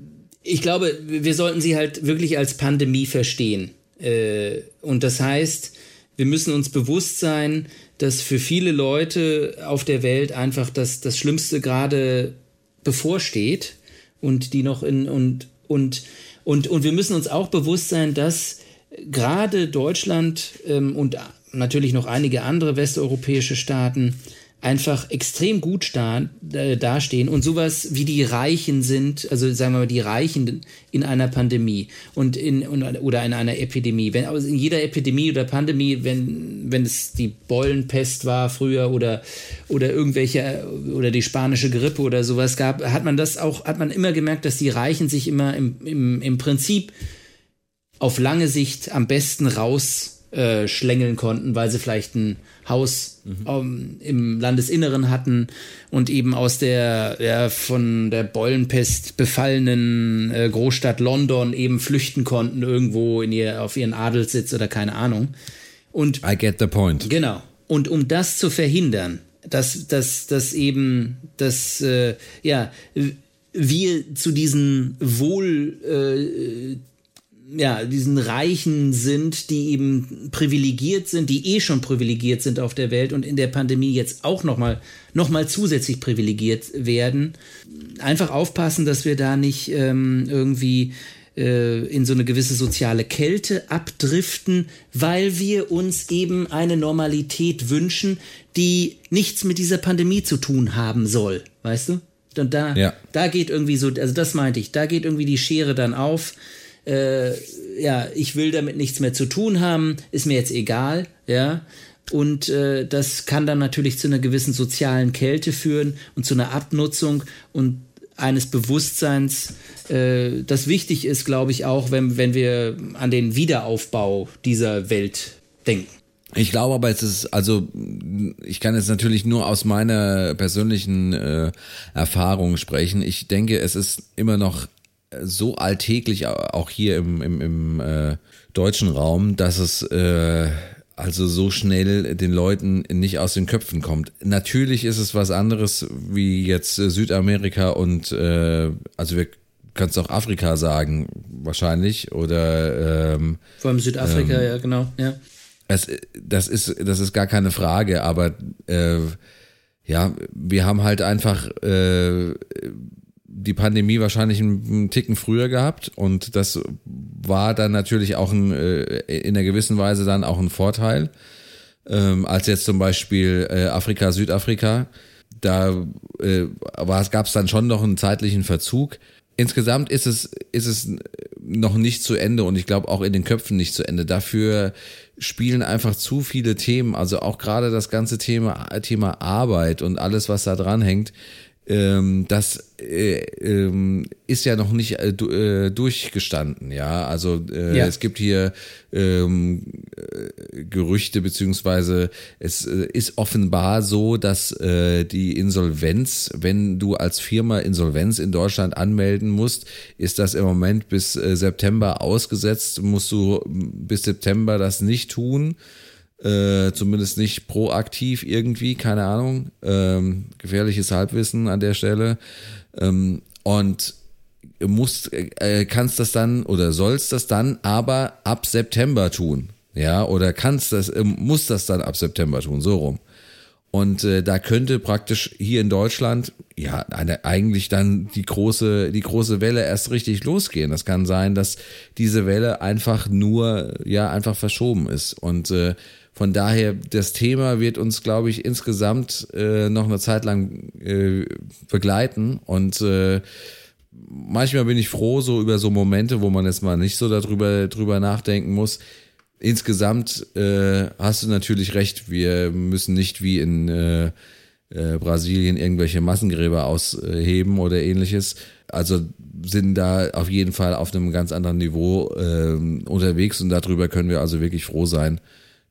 ich glaube, wir sollten sie halt wirklich als Pandemie verstehen. Äh, und das heißt, wir müssen uns bewusst sein, dass für viele Leute auf der Welt einfach das, das Schlimmste gerade bevorsteht und die noch in und und und und wir müssen uns auch bewusst sein, dass gerade Deutschland ähm, und natürlich noch einige andere westeuropäische Staaten einfach extrem gut sta äh, dastehen und sowas wie die Reichen sind, also sagen wir mal die Reichen in einer Pandemie und in oder in einer Epidemie. Wenn also in jeder Epidemie oder Pandemie, wenn wenn es die Bollenpest war früher oder oder irgendwelche oder die spanische Grippe oder sowas gab, hat man das auch hat man immer gemerkt, dass die Reichen sich immer im im, im Prinzip auf lange Sicht am besten raus äh, schlängeln konnten, weil sie vielleicht ein Haus mhm. ähm, im Landesinneren hatten und eben aus der ja, von der Beulenpest befallenen äh, Großstadt London eben flüchten konnten irgendwo in ihr auf ihren Adelssitz oder keine Ahnung. Und I get the point. Genau. Und um das zu verhindern, dass dass dass eben das äh, ja wir zu diesen wohl äh, ja, diesen Reichen sind, die eben privilegiert sind, die eh schon privilegiert sind auf der Welt und in der Pandemie jetzt auch nochmal noch mal zusätzlich privilegiert werden. Einfach aufpassen, dass wir da nicht ähm, irgendwie äh, in so eine gewisse soziale Kälte abdriften, weil wir uns eben eine Normalität wünschen, die nichts mit dieser Pandemie zu tun haben soll, weißt du? Und da, ja. da geht irgendwie so, also das meinte ich, da geht irgendwie die Schere dann auf äh, ja, ich will damit nichts mehr zu tun haben, ist mir jetzt egal, ja. Und äh, das kann dann natürlich zu einer gewissen sozialen Kälte führen und zu einer Abnutzung und eines Bewusstseins, äh, das wichtig ist, glaube ich, auch, wenn, wenn wir an den Wiederaufbau dieser Welt denken. Ich glaube aber, es ist, also ich kann jetzt natürlich nur aus meiner persönlichen äh, Erfahrung sprechen. Ich denke, es ist immer noch so alltäglich, auch hier im, im, im äh, deutschen Raum, dass es äh, also so schnell den Leuten nicht aus den Köpfen kommt. Natürlich ist es was anderes wie jetzt Südamerika und äh, also wir kannst auch Afrika sagen wahrscheinlich oder ähm, vor allem Südafrika ähm, ja genau ja es, das ist das ist gar keine Frage aber äh, ja wir haben halt einfach äh, die Pandemie wahrscheinlich einen, Ticken früher gehabt und das war dann natürlich auch ein, äh, in einer gewissen Weise dann auch ein Vorteil, ähm, als jetzt zum Beispiel äh, Afrika, Südafrika. Da äh, gab es dann schon noch einen zeitlichen Verzug. Insgesamt ist es, ist es noch nicht zu Ende und ich glaube auch in den Köpfen nicht zu Ende. Dafür spielen einfach zu viele Themen, also auch gerade das ganze Thema, Thema Arbeit und alles, was da dran hängt, ähm, das äh, ähm, ist ja noch nicht äh, äh, durchgestanden, ja. Also äh, ja. es gibt hier ähm, äh, Gerüchte beziehungsweise es äh, ist offenbar so, dass die Insolvenz, wenn du als Firma Insolvenz in Deutschland anmelden musst, ist das im Moment bis September ausgesetzt. Musst du bis September das nicht tun. Äh, zumindest nicht proaktiv irgendwie, keine Ahnung. Ähm, gefährliches Halbwissen an der Stelle. Ähm, und musst, äh, kannst das dann oder sollst das dann aber ab September tun. Ja, oder kannst das, äh, muss das dann ab September tun, so rum. Und äh, da könnte praktisch hier in Deutschland ja eine, eigentlich dann die große die große Welle erst richtig losgehen. Das kann sein, dass diese Welle einfach nur ja einfach verschoben ist und äh, von daher, das Thema wird uns, glaube ich, insgesamt äh, noch eine Zeit lang äh, begleiten. Und äh, manchmal bin ich froh, so über so Momente, wo man jetzt mal nicht so darüber drüber nachdenken muss. Insgesamt äh, hast du natürlich recht, wir müssen nicht wie in äh, äh, Brasilien irgendwelche Massengräber ausheben oder ähnliches. Also sind da auf jeden Fall auf einem ganz anderen Niveau äh, unterwegs und darüber können wir also wirklich froh sein,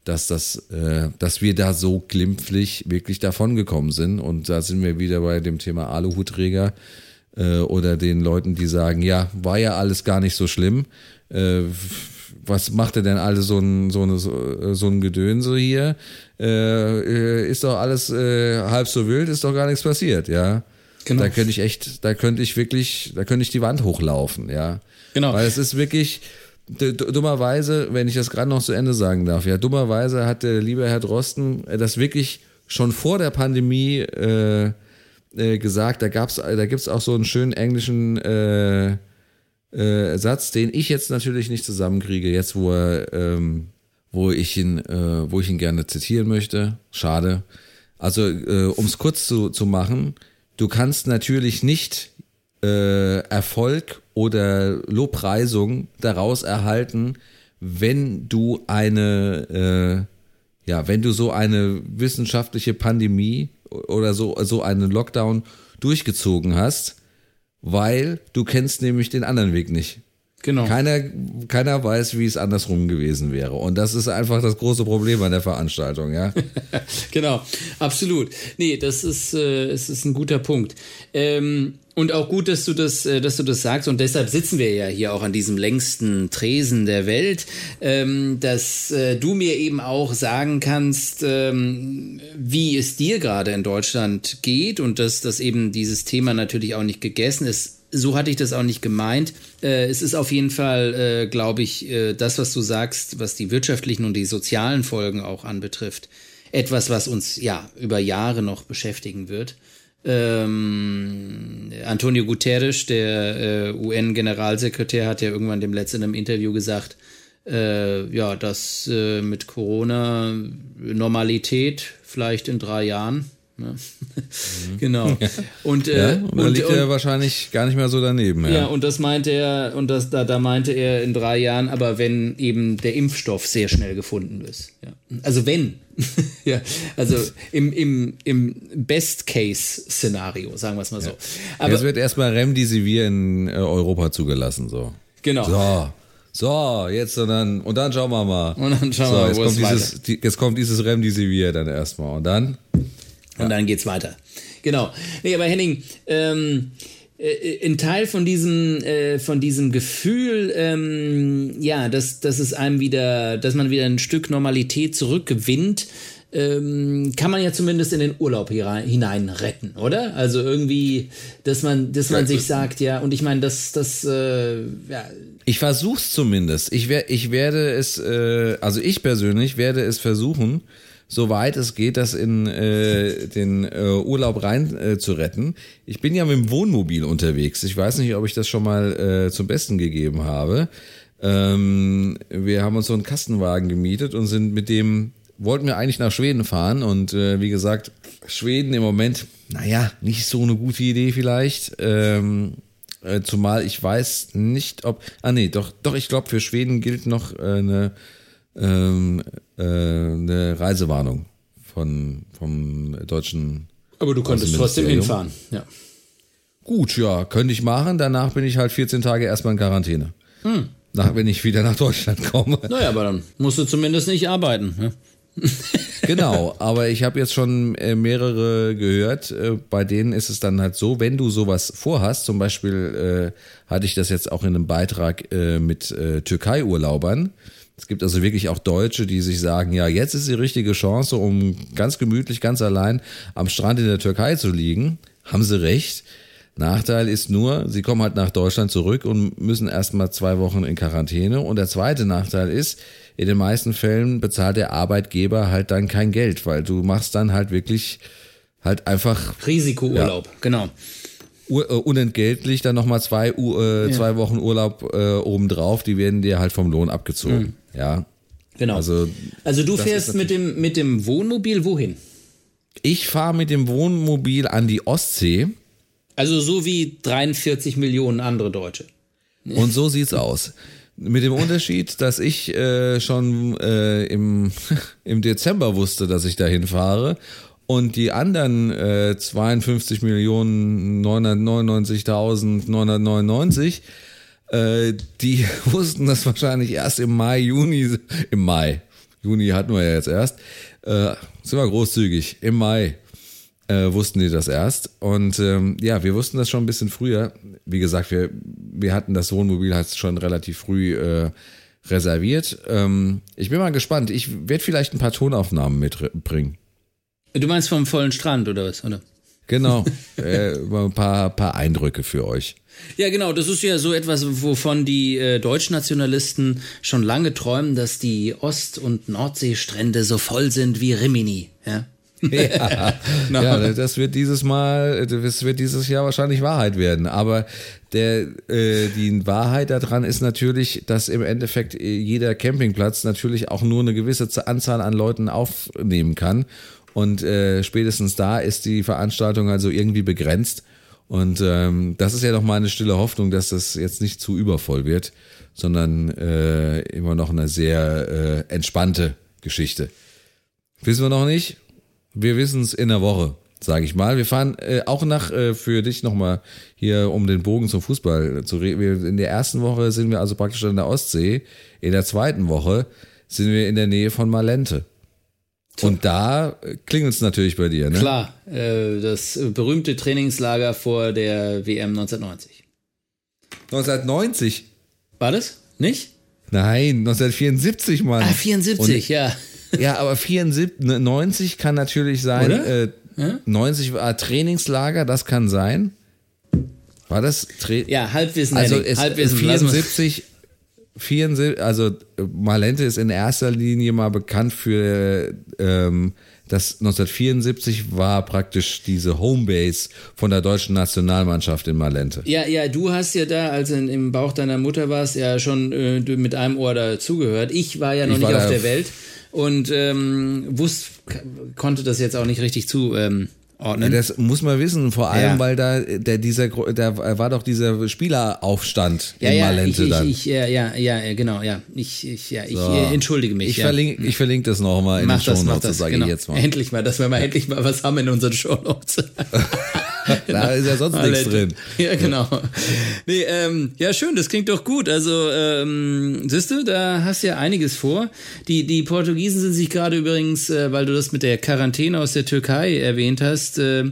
dass das, äh, dass wir da so glimpflich wirklich davon gekommen sind. Und da sind wir wieder bei dem Thema Aluhutträger äh, oder den Leuten, die sagen, ja, war ja alles gar nicht so schlimm. Äh, was macht er denn alle so ein, so, eine, so ein Gedönse hier? Äh, ist doch alles äh, halb so wild, ist doch gar nichts passiert, ja. Genau. Da könnte ich echt, da könnte ich wirklich, da könnte ich die Wand hochlaufen, ja. Genau. Weil es ist wirklich, dummerweise, wenn ich das gerade noch zu Ende sagen darf, ja, dummerweise hat der liebe Herr Drosten äh, das wirklich schon vor der Pandemie äh, äh, gesagt. Da da gibt's auch so einen schönen englischen äh, äh, Satz, den ich jetzt natürlich nicht zusammenkriege, jetzt wo er, ähm, wo ich ihn, äh, wo ich ihn gerne zitieren möchte. Schade. Also, um es kurz zu, zu machen, du kannst natürlich nicht äh, Erfolg oder Lobpreisung daraus erhalten, wenn du eine, äh, ja, wenn du so eine wissenschaftliche Pandemie oder so, so einen Lockdown durchgezogen hast, weil du kennst nämlich den anderen Weg nicht. Genau. Keiner, keiner weiß, wie es andersrum gewesen wäre. Und das ist einfach das große Problem an der Veranstaltung, ja. genau, absolut. Nee, das ist, äh, es ist ein guter Punkt. Ähm, Und auch gut, dass du das, äh, dass du das sagst. Und deshalb sitzen wir ja hier auch an diesem längsten Tresen der Welt, ähm, dass äh, du mir eben auch sagen kannst, ähm, wie es dir gerade in Deutschland geht und dass, dass eben dieses Thema natürlich auch nicht gegessen ist. So hatte ich das auch nicht gemeint. Äh, es ist auf jeden Fall, glaube ich, das, was du sagst, was die wirtschaftlichen und die sozialen Folgen auch anbetrifft, etwas, was uns ja über Jahre noch beschäftigen wird. Ähm, Antonio Guterres, der äh, UN-Generalsekretär, hat ja irgendwann dem letzten im Interview gesagt, äh, ja, dass äh, mit Corona Normalität vielleicht in drei Jahren. Ne? Mhm. genau. Und, äh, ja, und da liegt und, er wahrscheinlich gar nicht mehr so daneben. Ja, ja und das meinte er, und das, da, da meinte er in drei Jahren, aber wenn eben der Impfstoff sehr schnell gefunden ist. Ja. Also wenn. ja, also im, im, im Best-Case-Szenario, sagen wir es mal so. Ja. Aber es wird erstmal Remdesivir in äh, Europa zugelassen, so. Genau. So. So, jetzt und dann, und dann schauen wir mal. Und dann schauen so, wir mal, jetzt kommt, dieses, die, jetzt kommt dieses Remdesivir dann erstmal. Und dann? Und ja. dann geht's weiter. Genau. Nee, aber Henning, ähm, äh, ein Teil von diesem, äh, von diesem Gefühl, ähm, ja, dass, dass es einem wieder, dass man wieder ein Stück Normalität zurückgewinnt, ähm, kann man ja zumindest in den Urlaub hinein retten, oder? Also irgendwie, dass man, dass man ja, sich sagt, ja, und ich meine, dass das, äh, ja. Ich versuch's zumindest. Ich, wer, ich werde es, äh, also ich persönlich werde es versuchen, soweit es geht, das in äh, den äh, Urlaub rein äh, zu retten. Ich bin ja mit dem Wohnmobil unterwegs. Ich weiß nicht, ob ich das schon mal äh, zum Besten gegeben habe. Ähm, wir haben uns so einen Kastenwagen gemietet und sind mit dem, wollten wir eigentlich nach Schweden fahren und äh, wie gesagt, Schweden im Moment, naja, nicht so eine gute Idee vielleicht. Ähm, äh, zumal ich weiß nicht, ob. Ah nee, doch, doch, ich glaube, für Schweden gilt noch äh, eine ähm, äh, eine Reisewarnung von, vom deutschen. Aber du konntest trotzdem hinfahren, ja. Gut, ja, könnte ich machen. Danach bin ich halt 14 Tage erstmal in Quarantäne. Hm. Nach, wenn ich wieder nach Deutschland komme. Naja, aber dann musst du zumindest nicht arbeiten. Ja? genau, aber ich habe jetzt schon äh, mehrere gehört, äh, bei denen ist es dann halt so, wenn du sowas vorhast, zum Beispiel äh, hatte ich das jetzt auch in einem Beitrag äh, mit äh, Türkei-Urlaubern, es gibt also wirklich auch Deutsche, die sich sagen, ja, jetzt ist die richtige Chance, um ganz gemütlich, ganz allein am Strand in der Türkei zu liegen. Haben sie recht. Nachteil ist nur, sie kommen halt nach Deutschland zurück und müssen erstmal zwei Wochen in Quarantäne. Und der zweite Nachteil ist, in den meisten Fällen bezahlt der Arbeitgeber halt dann kein Geld, weil du machst dann halt wirklich halt einfach Risikourlaub, ja, genau. Äh, unentgeltlich dann nochmal zwei, äh, zwei Wochen Urlaub äh, obendrauf, die werden dir halt vom Lohn abgezogen. Mhm. Ja. Genau. Also, also du fährst mit dem, mit dem Wohnmobil wohin? Ich fahre mit dem Wohnmobil an die Ostsee. Also so wie 43 Millionen andere Deutsche. Und so sieht's aus. Mit dem Unterschied, dass ich äh, schon äh, im, im Dezember wusste, dass ich dahin fahre und die anderen äh, 52.999.999 äh, die wussten das wahrscheinlich erst im Mai, Juni, im Mai. Juni hatten wir ja jetzt erst. Äh, sind wir großzügig. Im Mai äh, wussten die das erst. Und ähm, ja, wir wussten das schon ein bisschen früher. Wie gesagt, wir, wir hatten das Wohnmobil halt schon relativ früh äh, reserviert. Ähm, ich bin mal gespannt. Ich werde vielleicht ein paar Tonaufnahmen mitbringen. Du meinst vom vollen Strand oder was, oder? Genau, äh, ein paar, paar Eindrücke für euch. Ja, genau, das ist ja so etwas, wovon die äh, Deutschnationalisten schon lange träumen, dass die Ost- und Nordseestrände so voll sind wie Rimini. Ja, ja, no. ja, das wird dieses Mal, das wird dieses Jahr wahrscheinlich Wahrheit werden. Aber der, äh, die Wahrheit daran ist natürlich, dass im Endeffekt äh, jeder Campingplatz natürlich auch nur eine gewisse Anzahl an Leuten aufnehmen kann. Und äh, spätestens da ist die Veranstaltung also irgendwie begrenzt. Und ähm, das ist ja doch meine stille Hoffnung, dass das jetzt nicht zu übervoll wird, sondern äh, immer noch eine sehr äh, entspannte Geschichte. Wissen wir noch nicht? Wir wissen es in der Woche, sage ich mal. Wir fahren äh, auch nach äh, für dich nochmal hier, um den Bogen zum Fußball zu reden. In der ersten Woche sind wir also praktisch an der Ostsee. In der zweiten Woche sind wir in der Nähe von Malente. Und da klingelt es natürlich bei dir, ne? Klar, äh, das berühmte Trainingslager vor der WM 1990. 1990? War das? Nicht? Nein, 1974, Mann. Ah, 74, ja. Ja, aber 74, 90 kann natürlich sein. Äh, 90 war Trainingslager, das kann sein. War das? Tra Ja, Halbwissen, also es, Halbwissen. lass mal- 74, 74, also Malente ist in erster Linie mal bekannt für ähm, das 1974 war praktisch diese Homebase von der deutschen Nationalmannschaft in Malente. Ja, ja, du hast ja da, als du im Bauch deiner Mutter warst, ja schon äh, mit einem Ohr dazugehört. Ich war ja noch Ich nicht auf der Welt und ähm, wusste, konnte das jetzt auch nicht richtig zuordnen. Ähm, Das muss man wissen, vor allem, Ja. weil da der dieser da war doch dieser Spieleraufstand ja, in ja, Malente ich, dann. ich, ich, ja, ja, ja, genau, ja. Ich, ich, ja, ich So. äh, entschuldige mich. Ich, ja. verlinke, ich verlinke das nochmal in Mach den das das, sage genau. ich jetzt mal. Endlich mal, dass wir mal endlich mal was haben in unseren Shownotes. Da ist ja sonst nichts drin. Ja, genau. Nee, ähm, ja, schön, das klingt doch gut. Also, ähm, siehst du, da hast du ja einiges vor. Die, die Portugiesen sind sich gerade übrigens, äh, weil du das mit der Quarantäne aus der Türkei erwähnt hast, äh,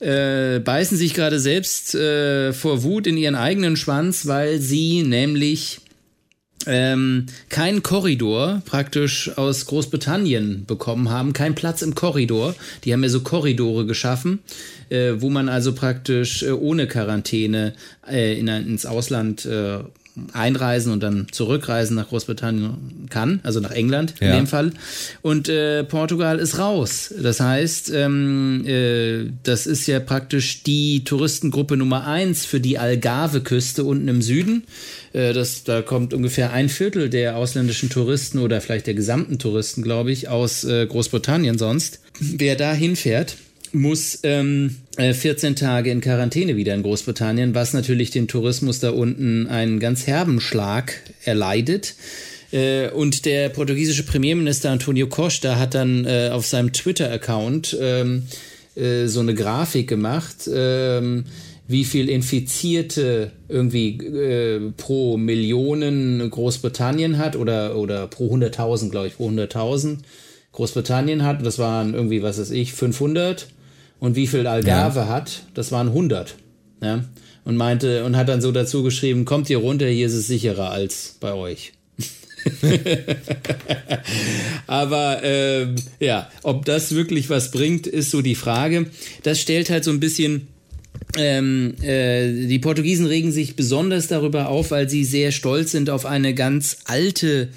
äh, beißen sich gerade selbst äh, vor Wut in ihren eigenen Schwanz, weil sie nämlich ähm, keinen Korridor praktisch aus Großbritannien bekommen haben, keinen Platz im Korridor. Die haben ja so Korridore geschaffen, äh, wo man also praktisch äh, ohne Quarantäne äh, in, ins Ausland äh, einreisen und dann zurückreisen nach Großbritannien kann, also nach England in Ja. dem Fall. Und äh, Portugal ist raus. Das heißt, ähm, äh, das ist ja praktisch die Touristengruppe Nummer eins für die Algarve-Küste unten im Süden. Äh, das, da kommt ungefähr ein Viertel der ausländischen Touristen oder vielleicht der gesamten Touristen, glaube ich, aus äh, Großbritannien sonst. Wer da hinfährt, muss ähm, äh, 14 Tage in Quarantäne wieder in Großbritannien, was natürlich den Tourismus da unten einen ganz herben Schlag erleidet. Äh, und der portugiesische Premierminister Antonio Costa hat dann äh, auf seinem Twitter-Account ähm, äh, so eine Grafik gemacht, ähm, wie viel Infizierte irgendwie äh, pro Millionen Großbritannien hat oder, oder pro 100.000, glaube ich, pro 100.000 Großbritannien hat. Das waren irgendwie, was weiß ich, 500. Und wie viel Algarve hat, das waren 100. Ja? Und meinte, und hat dann so dazu geschrieben, kommt hier runter, hier ist es sicherer als bei euch. Aber ähm, ja, ob das wirklich was bringt, ist so die Frage. Das stellt halt so ein bisschen ähm, äh, die Portugiesen regen sich besonders darüber auf, weil sie sehr stolz sind auf eine ganz alte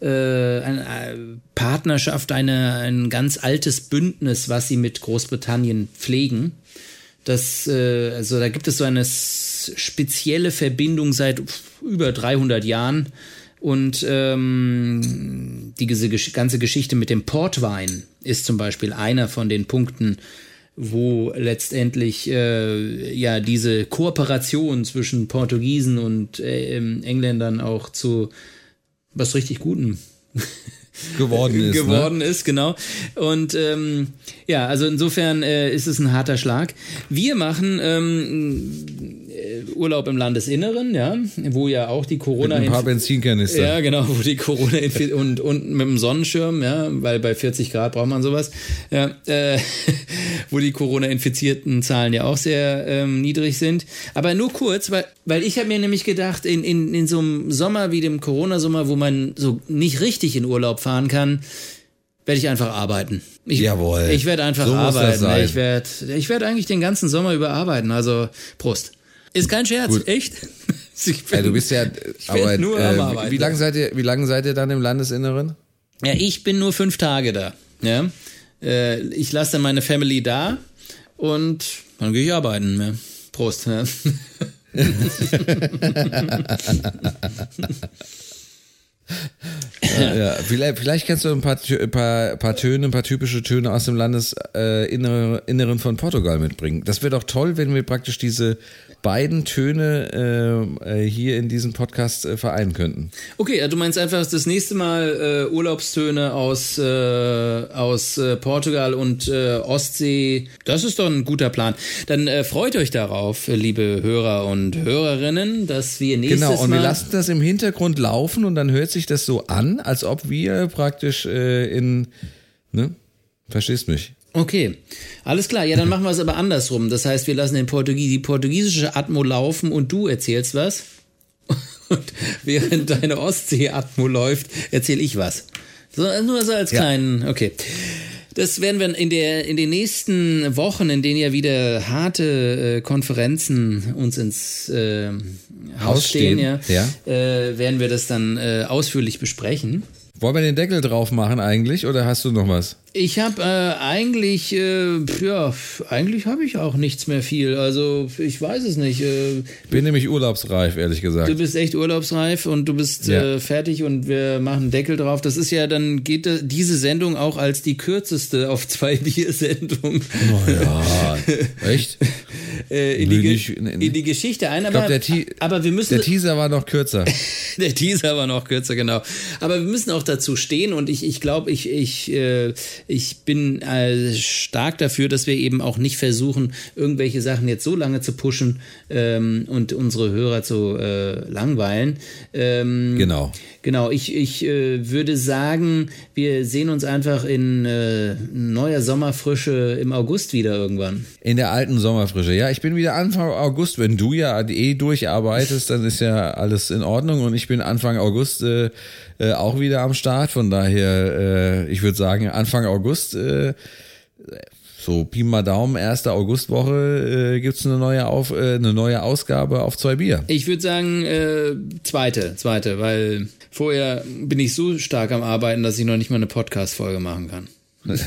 äh, eine, äh, Partnerschaft, eine, ein ganz altes Bündnis, was sie mit Großbritannien pflegen. Das, äh, also da gibt es so eine spezielle Verbindung seit über 300 Jahren. Und ähm, die gese- gesch- ganze Geschichte mit dem Portwein ist zum Beispiel einer von den Punkten, wo letztendlich äh, ja diese Kooperation zwischen Portugiesen und äh, ähm, Engländern auch zu was richtig Gutem Geworden ist. Ne? geworden ist, genau. Und ähm, ja, also insofern äh, ist es ein harter Schlag. Wir machen ähm, äh, Urlaub im Landesinneren, ja, wo ja auch die Corona Mit ein paar Benzinkanister. ja, genau, wo die Corona und und mit dem Sonnenschirm, ja, weil bei 40 Grad braucht man sowas, ja, äh, wo die Corona-infizierten Zahlen ja auch sehr ähm, niedrig sind. Aber nur kurz, weil, weil ich habe mir nämlich gedacht, in, in, in so einem Sommer wie dem Corona-Sommer, wo man so nicht richtig in Urlaub fahren kann, werde ich einfach arbeiten. Ich, Jawohl. Ich werde einfach So arbeiten. Ich werde ich werd eigentlich den ganzen Sommer über arbeiten. Also Prost. Ist kein Scherz, Gut. echt? Ich Ja, du bist ja, aber nur am äh, Arbeiten. wie lange seid ihr, wie lange seid ihr dann im Landesinneren? Ja, ich bin nur fünf Tage da. Ja? Äh, ich lasse dann meine Family da und dann gehe ich arbeiten. Ja? Prost. Ja? Ja. ja. Vielleicht, vielleicht kannst du ein paar, ein paar, paar Töne, ein paar typische Töne aus dem Landesinneren äh, Inneren von Portugal mitbringen. Das wäre doch toll, wenn wir praktisch diese beiden Töne äh, äh, hier in diesem Podcast äh, vereinen könnten. Okay, ja, du meinst einfach das nächste Mal äh, Urlaubstöne aus, äh, aus äh, Portugal und Ostsee. Das ist doch ein guter Plan. Dann freut euch darauf, liebe Hörer und Hörerinnen, dass wir nächstes Genau, und Mal... wir lassen das im Hintergrund laufen und dann hört sich das so an, als ob wir praktisch in Ne? Verstehst mich? Okay, alles klar. Ja, dann machen wir es aber andersrum. Das heißt, wir lassen den Portugies die portugiesische Atmo laufen und du erzählst was. Und während deine Ostsee-Atmo läuft, erzähle ich was. So, nur so als Ja. kleinen, okay. Das werden wir in, der, in den nächsten Wochen, in denen ja wieder harte äh, Konferenzen uns ins äh, Haus stehen, ja, ja. Äh, werden wir das dann äh, ausführlich besprechen. Wollen wir den Deckel drauf machen eigentlich oder hast du noch was? Ich habe äh, eigentlich, äh, ja, eigentlich habe ich auch nichts mehr viel. Also ich weiß es nicht. Äh, Bin nämlich urlaubsreif, ehrlich gesagt. du bist echt urlaubsreif und du bist Ja. äh, fertig und wir machen Deckel drauf. Das ist ja, dann geht diese Sendung auch als die kürzeste auf zwei Bier-Sendung Oh ja, echt? äh, in, die nicht- in die Geschichte ein. Aber, Te- aber wir müssen der Teaser war noch kürzer. Der Teaser war noch kürzer, genau. Aber wir müssen auch dazu stehen und ich, ich glaube, ich, ich, äh, ich bin äh, stark dafür, dass wir eben auch nicht versuchen, irgendwelche Sachen jetzt so lange zu pushen ähm, und unsere Hörer zu äh, langweilen. Ähm, Genau. Genau, ich, ich äh, würde sagen, wir sehen uns einfach in äh, neuer Sommerfrische im August wieder irgendwann. In der alten Sommerfrische. Ja, ich bin wieder Anfang August. Wenn du ja eh durcharbeitest, dann ist ja alles in Ordnung. Und ich bin Anfang August äh, äh, auch wieder am Start. Von daher, äh, ich würde sagen, Anfang August, äh, so Pi mal Daumen, erste Augustwoche, äh, gibt's eine neue auf, äh, eine neue Ausgabe auf zwei Bier. Ich würde sagen, zweite, zweite, weil vorher bin ich so stark am Arbeiten, dass ich noch nicht mal eine Podcast-Folge machen kann.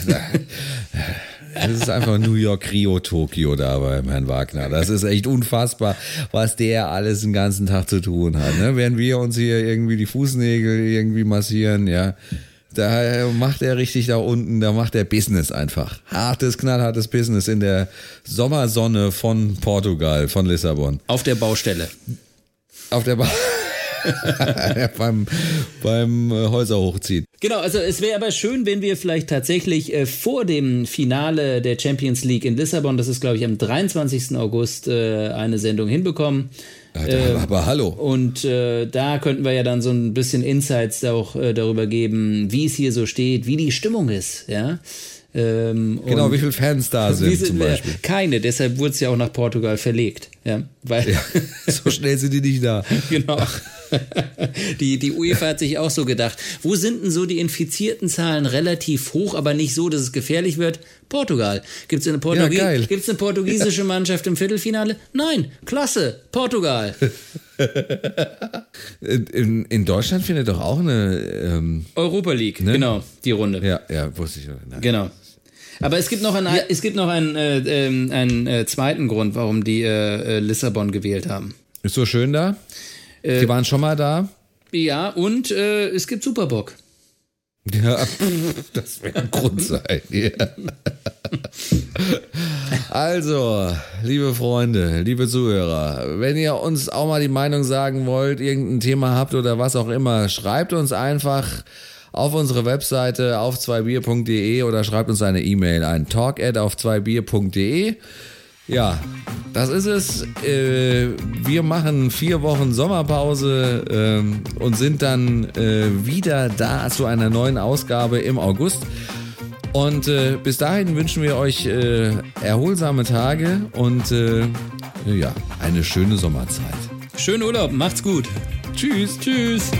Das ist einfach New York, Rio, Tokio da beim Herrn Wagner. Das ist echt unfassbar, was der alles den ganzen Tag zu tun hat. Ne? Während wir uns hier irgendwie die Fußnägel irgendwie massieren, ja. Da macht er richtig da unten, da macht er Business einfach. Hartes, knallhartes Business in der Sommersonne von Portugal, von Lissabon. Auf der Baustelle. Auf der ba ja, beim, beim äh, Häuser hochziehen. Genau, also es wäre aber schön, wenn wir vielleicht tatsächlich äh, vor dem Finale der Champions League in Lissabon, das ist glaube ich am 23. August, äh, eine Sendung hinbekommen. Ja, aber hallo. Und äh, da könnten wir ja dann so ein bisschen Insights auch äh, darüber geben, wie es hier so steht, wie die Stimmung ist, ja. Ähm, Genau, wie viele Fans da sind zum wir- Beispiel. Keine, deshalb wurde es ja auch nach Portugal verlegt, ja. Weil, Ja, so schnell sind die nicht da. genau. Die, die UEFA hat sich auch so gedacht, wo sind denn so die infizierten Zahlen relativ hoch, aber nicht so, dass es gefährlich wird? Portugal. Gibt es eine, Portugie Ja. Gibt's eine portugiesische Mannschaft im Viertelfinale? Nein, klasse, Portugal. In, in, Deutschland findet doch auch eine. Ähm, Europa League, genau, die Runde. ja, ja, wusste ich. Nein. Genau. Aber es gibt noch einen, es gibt noch einen, äh, ähm, einen äh, zweiten Grund, warum die äh, äh, Lissabon gewählt haben. Ist so schön da. Äh, Die waren schon mal da. Ja, und es gibt Superbock. Ja, das wäre ein Grund sein. Ja. Also, liebe Freunde, liebe Zuhörer, wenn ihr uns auch mal die Meinung sagen wollt, irgendein Thema habt oder was auch immer, schreibt uns einfach auf unsere Webseite auf zweibier.de oder schreibt uns eine E-Mail ein talk auf zweibier.de. Ja, das ist es. Äh, wir machen vier Wochen Sommerpause ähm, und sind dann äh, wieder da zu einer neuen Ausgabe im August. Und äh, bis dahin wünschen wir euch erholsame Tage und ja, eine schöne Sommerzeit. Schönen Urlaub, macht's gut. Tschüss. Tschüss.